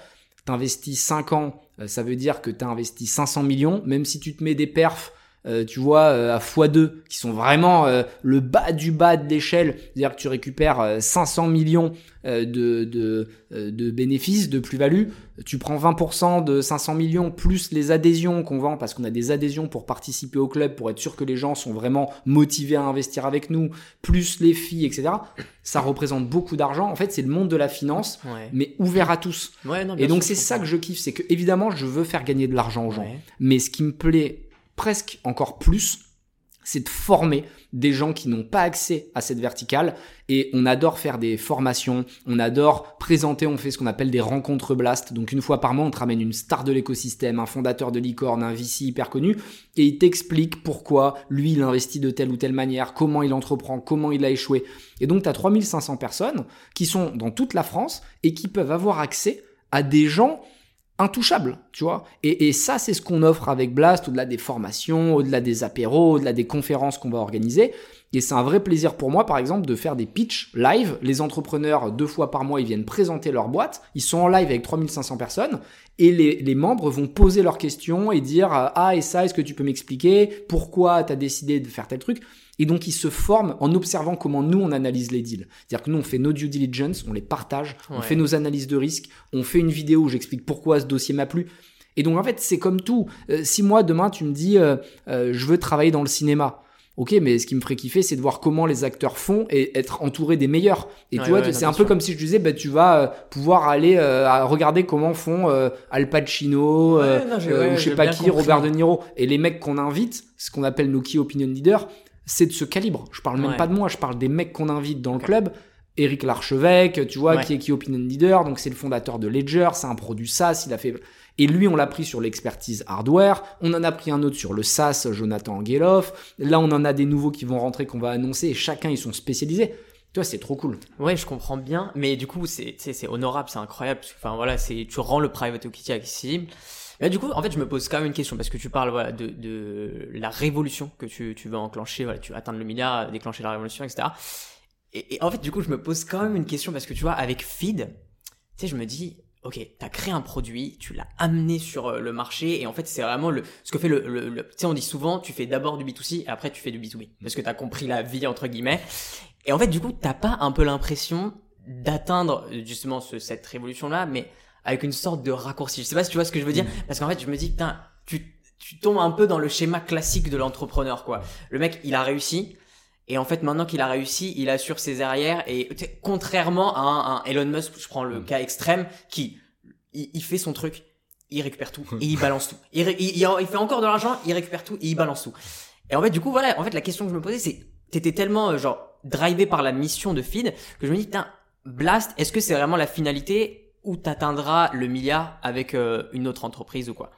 Speaker 2: T'investis 5 ans, euh, ça veut dire que tu as investi 500 millions. Même si tu te mets des perfs euh, tu vois, euh, à x2, qui sont vraiment euh, le bas du bas de l'échelle, c'est-à-dire que tu récupères 500 millions de, de, de, bénéfices, de plus-value, tu prends 20% de 500 millions plus les adhésions qu'on vend, parce qu'on a des adhésions pour participer au club, pour être sûr que les gens sont vraiment motivés à investir avec nous, plus les filles, etc. Ça représente beaucoup d'argent. En fait, c'est le monde de la finance, mais ouvert à tous. Et donc c'est ça que je kiffe, c'est que évidemment, je veux faire gagner de l'argent aux gens. Mais ce qui me plaît presque encore plus, c'est de former des gens qui n'ont pas accès à cette verticale et on adore faire des formations, on adore présenter, on fait ce qu'on appelle des rencontres blast. Donc une fois par mois, on te ramène une star de l'écosystème, un fondateur de licorne, un VC hyper connu et il t'explique pourquoi lui il investit de telle ou telle manière, comment il entreprend, comment il a échoué. Et donc tu as 3500 personnes qui sont dans toute la France et qui peuvent avoir accès à des gens intouchable, tu vois. Et, ça, c'est ce qu'on offre avec Blast, au-delà des formations, au-delà des apéros, au-delà des conférences qu'on va organiser. Et c'est un vrai plaisir pour moi, par exemple, de faire des pitchs live. Les entrepreneurs, deux fois par mois, ils viennent présenter leur boîte. Ils sont en live avec 3500 personnes. Et les, les membres vont poser leurs questions et dire, ah, et ça, est-ce que tu peux m'expliquer? Pourquoi tu as décidé de faire tel truc? Et donc, ils se forment en observant comment nous, on analyse les deals. C'est-à-dire que nous, on fait nos due diligence, on les partage, on fait nos analyses de risque, on fait une vidéo où j'explique pourquoi ce dossier m'a plu. Et donc, en fait, c'est comme tout. Euh, si moi, demain, tu me dis, euh, euh, je veux travailler dans le cinéma. Ok, mais ce qui me ferait kiffer, c'est de voir comment les acteurs font et être entouré des meilleurs. Et tu vois, c'est un peu comme si je disais, bah, tu vas pouvoir aller regarder comment font Al Pacino, ou je sais pas qui, Robert De Niro. Et les mecs qu'on invite, ce qu'on appelle nos key opinion leaders, c'est de ce calibre. Je parle même pas de moi, je parle des mecs qu'on invite dans le club. Eric Larchevêque, tu vois, qui est qui opinion leader, donc c'est le fondateur de Ledger, c'est un produit SaaS, il a fait et lui, on l'a pris sur l'expertise hardware. On en a pris un autre sur le SaaS, Jonathan Angeloff. Là, on en a des nouveaux qui vont rentrer, qu'on va annoncer. Et chacun, ils sont spécialisés. Toi, c'est trop cool.
Speaker 1: Ouais, je comprends bien. Mais du coup, c'est, c'est honorable, c'est incroyable. Enfin, voilà, c'est, tu rends le private equity accessible. Du coup, en fait, je me pose quand même une question parce que tu parles voilà, de, la révolution que tu, veux enclencher, voilà, tu veux atteindre le milliard, déclencher la révolution, etc. Et, en fait, du coup, je me pose quand même une question parce que tu vois, avec Feed, tu sais, je me dis, ok, t'as créé un produit, tu l'as amené sur euh, le marché et en fait, c'est vraiment le, ce que fait le, tu sais, on dit souvent, tu fais d'abord du B2C et après tu fais du B2B parce que t'as compris la vie entre guillemets. Et en fait, du coup, t'as pas un peu l'impression d'atteindre justement ce, cette révolution là, mais avec une sorte de raccourci. Je sais pas si tu vois ce que je veux dire, mm. parce qu'en fait, je me dis, putain, tu, tu tombes un peu dans le schéma classique de l'entrepreneur, quoi. Le mec, il a réussi, et en fait, maintenant qu'il a réussi, il assure ses arrières, et contrairement à un, Elon Musk, je prends le mm. cas extrême, qui, il, fait son truc, il récupère tout, et il balance tout. Il, il, il fait encore de l'argent, il récupère tout, et il balance tout. Et en fait, du coup, voilà, en fait, la question que je me posais, c'est, t'étais tellement, euh, genre, drivé par la mission de feed, que je me dis, putain, Blast, est-ce que c'est vraiment la finalité où t'atteindras le milliard avec euh, une autre entreprise ou quoi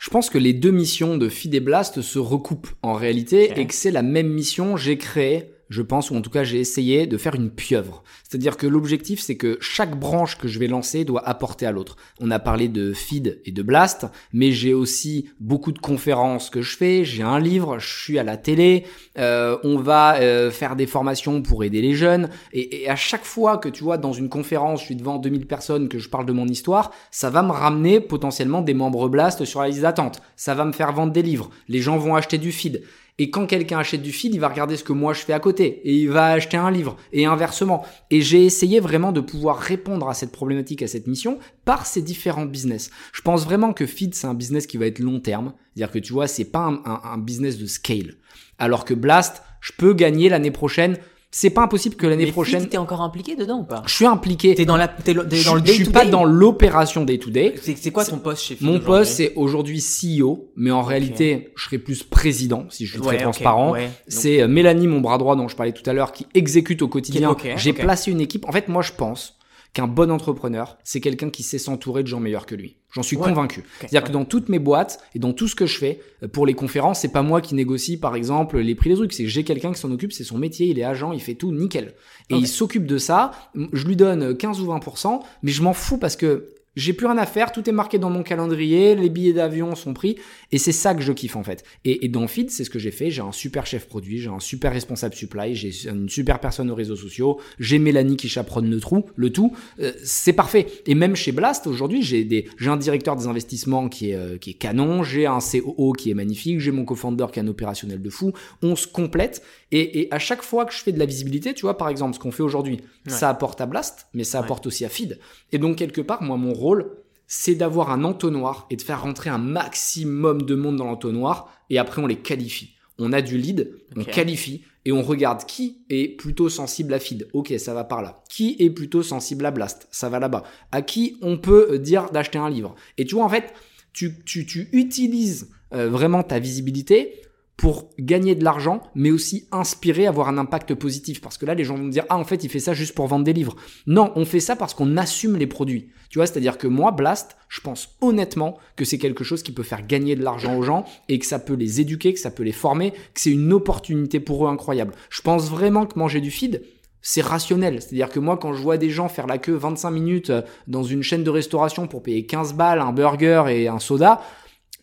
Speaker 2: je pense que les deux missions de Feed et Blast se recoupent en réalité et que c'est la même mission. J'ai créé je pense, ou en tout cas j'ai essayé de faire une pieuvre. C'est-à-dire que l'objectif, c'est que chaque branche que je vais lancer doit apporter à l'autre. On a parlé de feed et de blast, mais j'ai aussi beaucoup de conférences que je fais, j'ai un livre, je suis à la télé, euh, on va euh, faire des formations pour aider les jeunes, et, et, à chaque fois que tu vois dans une conférence, je suis devant 2000 personnes, que je parle de mon histoire, ça va me ramener potentiellement des membres blast sur la liste d'attente, ça va me faire vendre des livres, les gens vont acheter du feed. Et quand quelqu'un achète du feed, il va regarder ce que moi je fais à côté et il va acheter un livre et inversement. Et j'ai essayé vraiment de pouvoir répondre à cette problématique, à cette mission par ces différents business. Je pense vraiment que feed c'est un business qui va être long terme, c'est-à-dire que tu vois c'est pas un, un business de scale. Alors que Blast, je peux gagner l'année prochaine c'est pas impossible que l'année prochaine.
Speaker 1: T'es encore impliqué dedans ou pas
Speaker 2: Je suis impliqué.
Speaker 1: T'es dans la, t'es, dans le day to day.
Speaker 2: Je suis pas dans l'opération day to day.
Speaker 1: C'est, quoi ton poste chez
Speaker 2: Mon poste c'est aujourd'hui CEO, mais en réalité je serai plus président si je suis très transparent. Ouais. C'est euh, Mélanie, mon bras droit dont je parlais tout à l'heure, qui exécute au quotidien. Okay, J'ai placé une équipe. En fait, moi je pense qu'un bon entrepreneur, c'est quelqu'un qui sait s'entourer de gens meilleurs que lui. J'en suis convaincu. C'est-à-dire que dans toutes mes boîtes et dans tout ce que je fais euh, pour les conférences, c'est pas moi qui négocie par exemple les prix des trucs, c'est j'ai quelqu'un qui s'en occupe, c'est son métier, il est agent, il fait tout nickel. Et il s'occupe de ça, je lui donne 15 ou 20%, mais je m'en fous parce que j'ai plus rien à faire, tout est marqué dans mon calendrier, les billets d'avion sont pris, et c'est ça que je kiffe en fait. Et, et dans Feed, c'est ce que j'ai fait, j'ai un super chef produit, j'ai un super responsable supply, j'ai une super personne aux réseaux sociaux, j'ai Mélanie qui chaperonne le trou, le tout, euh, c'est parfait. Et même chez Blast, aujourd'hui, j'ai des, j'ai un directeur des investissements qui est, euh, qui est canon, j'ai un COO qui est magnifique, j'ai mon co-founder qui est un opérationnel de fou, on se complète, et, et, à chaque fois que je fais de la visibilité, tu vois, par exemple, ce qu'on fait aujourd'hui, ça apporte à Blast, mais ça apporte aussi à Feed. Et donc, quelque part, moi, mon rôle, c'est d'avoir un entonnoir et de faire rentrer un maximum de monde dans l'entonnoir et après on les qualifie. On a du lead, on qualifie et on regarde qui est plutôt sensible à feed. Ok, ça va par là. Qui est plutôt sensible à blast? Ça va là-bas. À qui on peut dire d'acheter un livre? Et tu vois, en fait, tu, tu, tu utilises euh, vraiment ta visibilité pour gagner de l'argent, mais aussi inspirer, avoir un impact positif. Parce que là, les gens vont me dire, ah, en fait, il fait ça juste pour vendre des livres. Non, on fait ça parce qu'on assume les produits. Tu vois, c'est-à-dire que moi, Blast, je pense honnêtement que c'est quelque chose qui peut faire gagner de l'argent aux gens et que ça peut les éduquer, que ça peut les former, que c'est une opportunité pour eux incroyable. Je pense vraiment que manger du feed, c'est rationnel. C'est-à-dire que moi, quand je vois des gens faire la queue 25 minutes dans une chaîne de restauration pour payer 15 balles, un burger et un soda,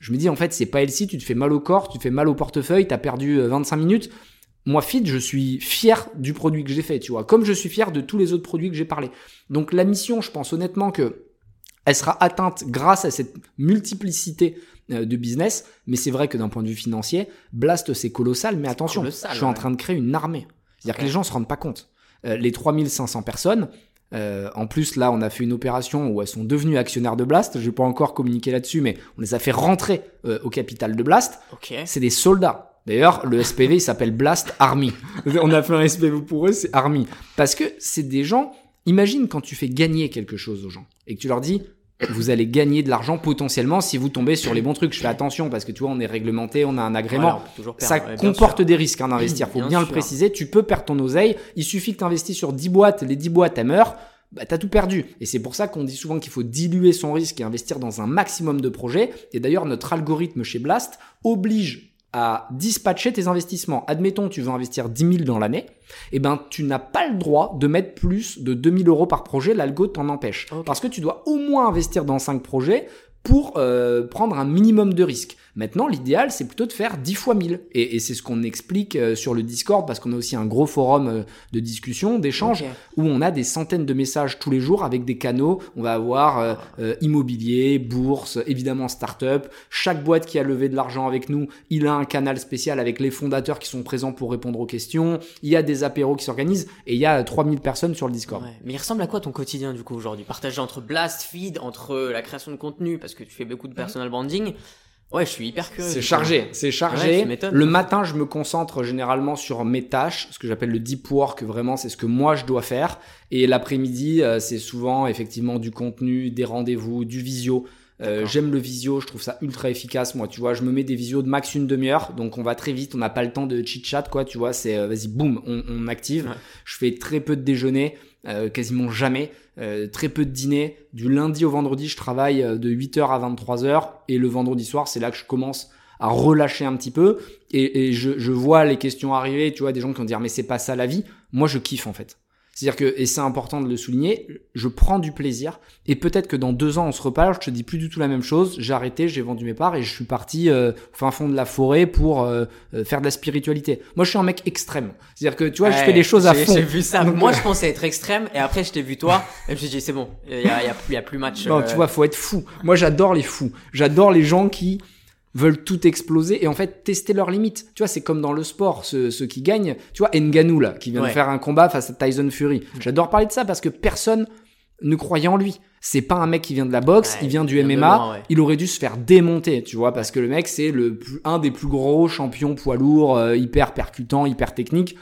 Speaker 2: je me dis en fait c'est pas Elsie, tu te fais mal au corps, tu te fais mal au portefeuille, t'as perdu 25 euh, minutes. Moi, Fit, je suis fier du produit que j'ai fait, tu vois, comme je suis fier de tous les autres produits que j'ai parlé. Donc la mission, je pense honnêtement que elle sera atteinte grâce à cette multiplicité euh, de business, mais c'est vrai que d'un point de vue financier, Blast c'est colossal, mais attention, je suis en train de créer une armée. C'est-à-dire que les gens se rendent pas compte. Euh, les 3500 personnes, euh, en plus, là, on a fait une opération où elles sont devenues actionnaires de Blast. Je vais pas encore communiquer là-dessus, mais on les a fait rentrer euh, au capital de Blast. C'est des soldats. D'ailleurs, le SPV, il s'appelle Blast Army. (laughs) on a fait un SPV pour eux, c'est Army. Parce que c'est des gens, imagine quand tu fais gagner quelque chose aux gens et que tu leur dis, vous allez gagner de l'argent potentiellement si vous tombez sur les bons trucs. Je fais attention parce que tu vois, on est réglementé, on a un agrément. ça comporte des risques hein, d'investir. Faut bien, le préciser. Tu peux perdre ton oseille. Il suffit que tu investis sur 10 boîtes, les 10 boîtes, elles meurent. Bah, t'as tout perdu. Et c'est pour ça qu'on dit souvent qu'il faut diluer son risque et investir dans un maximum de projets. Et d'ailleurs, notre algorithme chez Blast oblige à dispatcher tes investissements. Admettons, tu veux investir 10 000 dans l'année, eh ben, tu n'as pas le droit de mettre plus de 2000 euros par projet, l'algo t'en empêche. Parce que tu dois au moins investir dans 5 projets pour euh, prendre un minimum de risque. Maintenant, l'idéal, c'est plutôt de faire 10 fois 1000. Et, et c'est ce qu'on explique euh, sur le Discord, parce qu'on a aussi un gros forum euh, de discussion, d'échange, où on a des centaines de messages tous les jours avec des canaux. On va avoir euh, immobilier, bourse, évidemment start-up. Chaque boîte qui a levé de l'argent avec nous, il a un canal spécial avec les fondateurs qui sont présents pour répondre aux questions. Il y a des apéros qui s'organisent, et il y a 3000 personnes sur le Discord.
Speaker 1: Mais il ressemble à quoi ton quotidien, du coup, aujourd'hui? Partagé entre Blast, Feed, entre la création de contenu, parce que tu fais beaucoup de personal branding, Ouais, je suis hyper curieux.
Speaker 2: C'est chargé, c'est chargé. le matin, je me concentre généralement sur mes tâches, ce que j'appelle le deep work, vraiment, c'est ce que moi je dois faire. Et l'après-midi, euh, c'est souvent effectivement du contenu, des rendez-vous, du visio. Euh, j'aime le visio, je trouve ça ultra efficace. Moi, tu vois, je me mets des visios de max une demi-heure, donc on va très vite, on n'a pas le temps de chit-chat, quoi. Tu vois, c'est euh, vas-y, boum, on, on active. Je fais très peu de déjeuner. Euh, quasiment jamais. Euh, très peu de dîner. Du lundi au vendredi, je travaille euh, de 8h à 23h. Et le vendredi soir, c'est là que je commence à relâcher un petit peu. Et, et je, je vois les questions arriver, tu vois, des gens qui vont dire mais c'est pas ça la vie. Moi, je kiffe en fait. C'est-à-dire que, et c'est important de le souligner, je prends du plaisir. Et peut-être que dans deux ans, on se reparle, je te dis plus du tout la même chose. J'ai arrêté, j'ai vendu mes parts et je suis parti euh, au fin fond de la forêt pour euh, euh, faire de la spiritualité. Moi, je suis un mec extrême. C'est-à-dire que, tu vois, je fais des choses à fond.
Speaker 1: J'ai vu ça.
Speaker 2: Donc,
Speaker 1: Moi,
Speaker 2: euh,
Speaker 1: je pensais être extrême, et après, je t'ai vu toi, (laughs) et je me suis dit, c'est bon, il y a, y a y a plus match.
Speaker 2: Non,
Speaker 1: euh,
Speaker 2: tu vois, faut être fou. Moi, j'adore les fous. J'adore les gens qui veulent tout exploser et en fait tester leurs limites. Tu vois, c'est comme dans le sport, ceux, ceux qui gagnent. Tu vois, Ngannou là, qui vient
Speaker 1: Ouais.
Speaker 2: de faire un combat face à Tyson Fury. J'adore parler de ça parce que personne ne croyait en lui. C'est pas un mec qui vient de la boxe,
Speaker 1: Ouais,
Speaker 2: il vient du MMA.
Speaker 1: loin, ouais.
Speaker 2: Il aurait dû se faire démonter, tu vois, parce que le mec c'est le plus, un des plus gros champions poids lourds, euh, hyper percutant, hyper technique.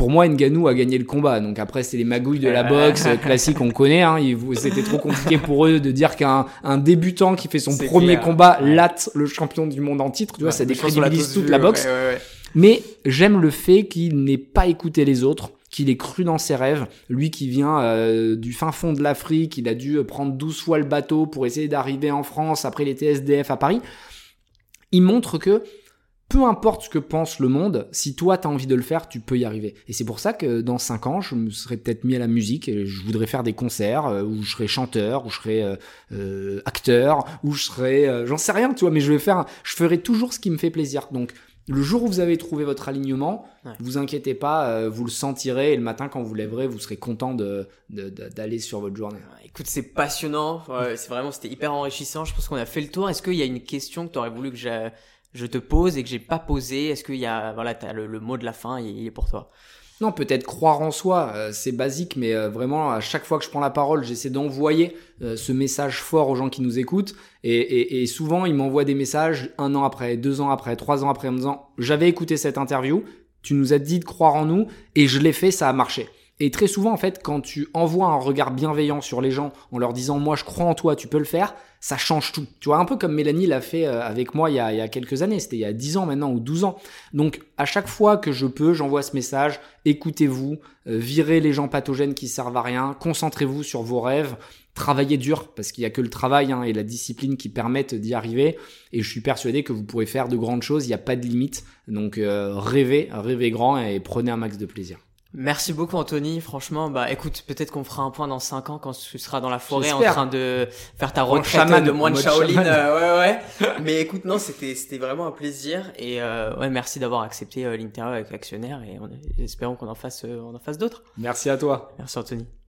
Speaker 2: Pour moi, Ngannou a gagné le combat. Donc après, c'est les magouilles de la boxe euh, classique, on connaît. Hein. C'était trop compliqué pour eux de dire qu'un un débutant qui fait son premier
Speaker 1: clair.
Speaker 2: combat latte le champion du monde en titre. Tu vois,
Speaker 1: ouais,
Speaker 2: ça décrédibilise toute
Speaker 1: vu,
Speaker 2: la boxe.
Speaker 1: ouais, ouais.
Speaker 2: Mais j'aime le fait qu'il n'ait pas écouté les autres, qu'il ait cru dans ses rêves. Lui qui vient euh, du fin fond de l'Afrique, il a dû euh, prendre 12 fois le bateau pour essayer d'arriver en France après les TSDF à Paris. Il montre que peu importe ce que pense le monde, si toi t'as envie de le faire, tu peux y arriver. Et c'est pour ça que dans 5 ans, je me serais peut-être mis à la musique et je voudrais faire des concerts euh, où je serais chanteur, où je serais euh, euh, acteur, où je serais, euh, j'en sais rien, tu vois, mais je vais faire, je ferai toujours ce qui me fait plaisir. Donc le jour où vous avez trouvé votre alignement,
Speaker 1: Ouais.
Speaker 2: vous inquiétez pas, euh, vous le sentirez et le matin quand vous lèverez, vous serez content de de- de- d'aller sur votre journée.
Speaker 1: Écoute, c'est passionnant. C'est vraiment, c'était hyper enrichissant. Je pense qu'on a fait le tour. Est-ce qu'il y a une question que tu aurais voulu que je, je te pose et que j'ai pas posée Est-ce qu'il y a, voilà, le, le mot de la fin, il, il est pour toi?
Speaker 2: Non, peut-être croire en soi, euh, c'est basique, mais euh, vraiment, à chaque fois que je prends la parole, j'essaie d'envoyer euh, ce message fort aux gens qui nous écoutent. Et, et- et souvent, ils m'envoient des messages un an après, deux ans après, trois ans après, en me disant, j'avais écouté cette interview, tu nous as dit de croire en nous, et je l'ai fait, ça a marché. Et très souvent, en fait, quand tu envoies un regard bienveillant sur les gens en leur disant, moi, je crois en toi, tu peux le faire, ça change tout. Tu vois, un peu comme Mélanie l'a fait euh, avec moi il y, a, quelques années, c'était il y a 10 ans maintenant ou 12 ans. Donc, à chaque fois que je peux, j'envoie ce message, écoutez-vous, euh, virez les gens pathogènes qui servent à rien, concentrez-vous sur vos rêves, travaillez dur, parce qu'il y a que le travail hein, et la discipline qui permettent d'y arriver. Et je suis persuadé que vous pourrez faire de grandes choses, il n'y a pas de limite. Donc, euh, rêvez, rêvez grand et prenez un max de plaisir.
Speaker 1: Merci beaucoup Anthony, franchement, bah écoute, peut-être qu'on fera un point dans 5 ans quand tu seras dans la forêt en train de faire ta retraite
Speaker 2: chaman,
Speaker 1: de moine Shaolin. euh, ouais ouais. (laughs) Mais écoute, non, c'était c'était vraiment un plaisir et euh, ouais, merci d'avoir accepté euh, l'interview avec l'actionnaire et on, espérons qu'on en fasse euh, on en fasse d'autres.
Speaker 2: Merci à toi.
Speaker 1: Merci Anthony.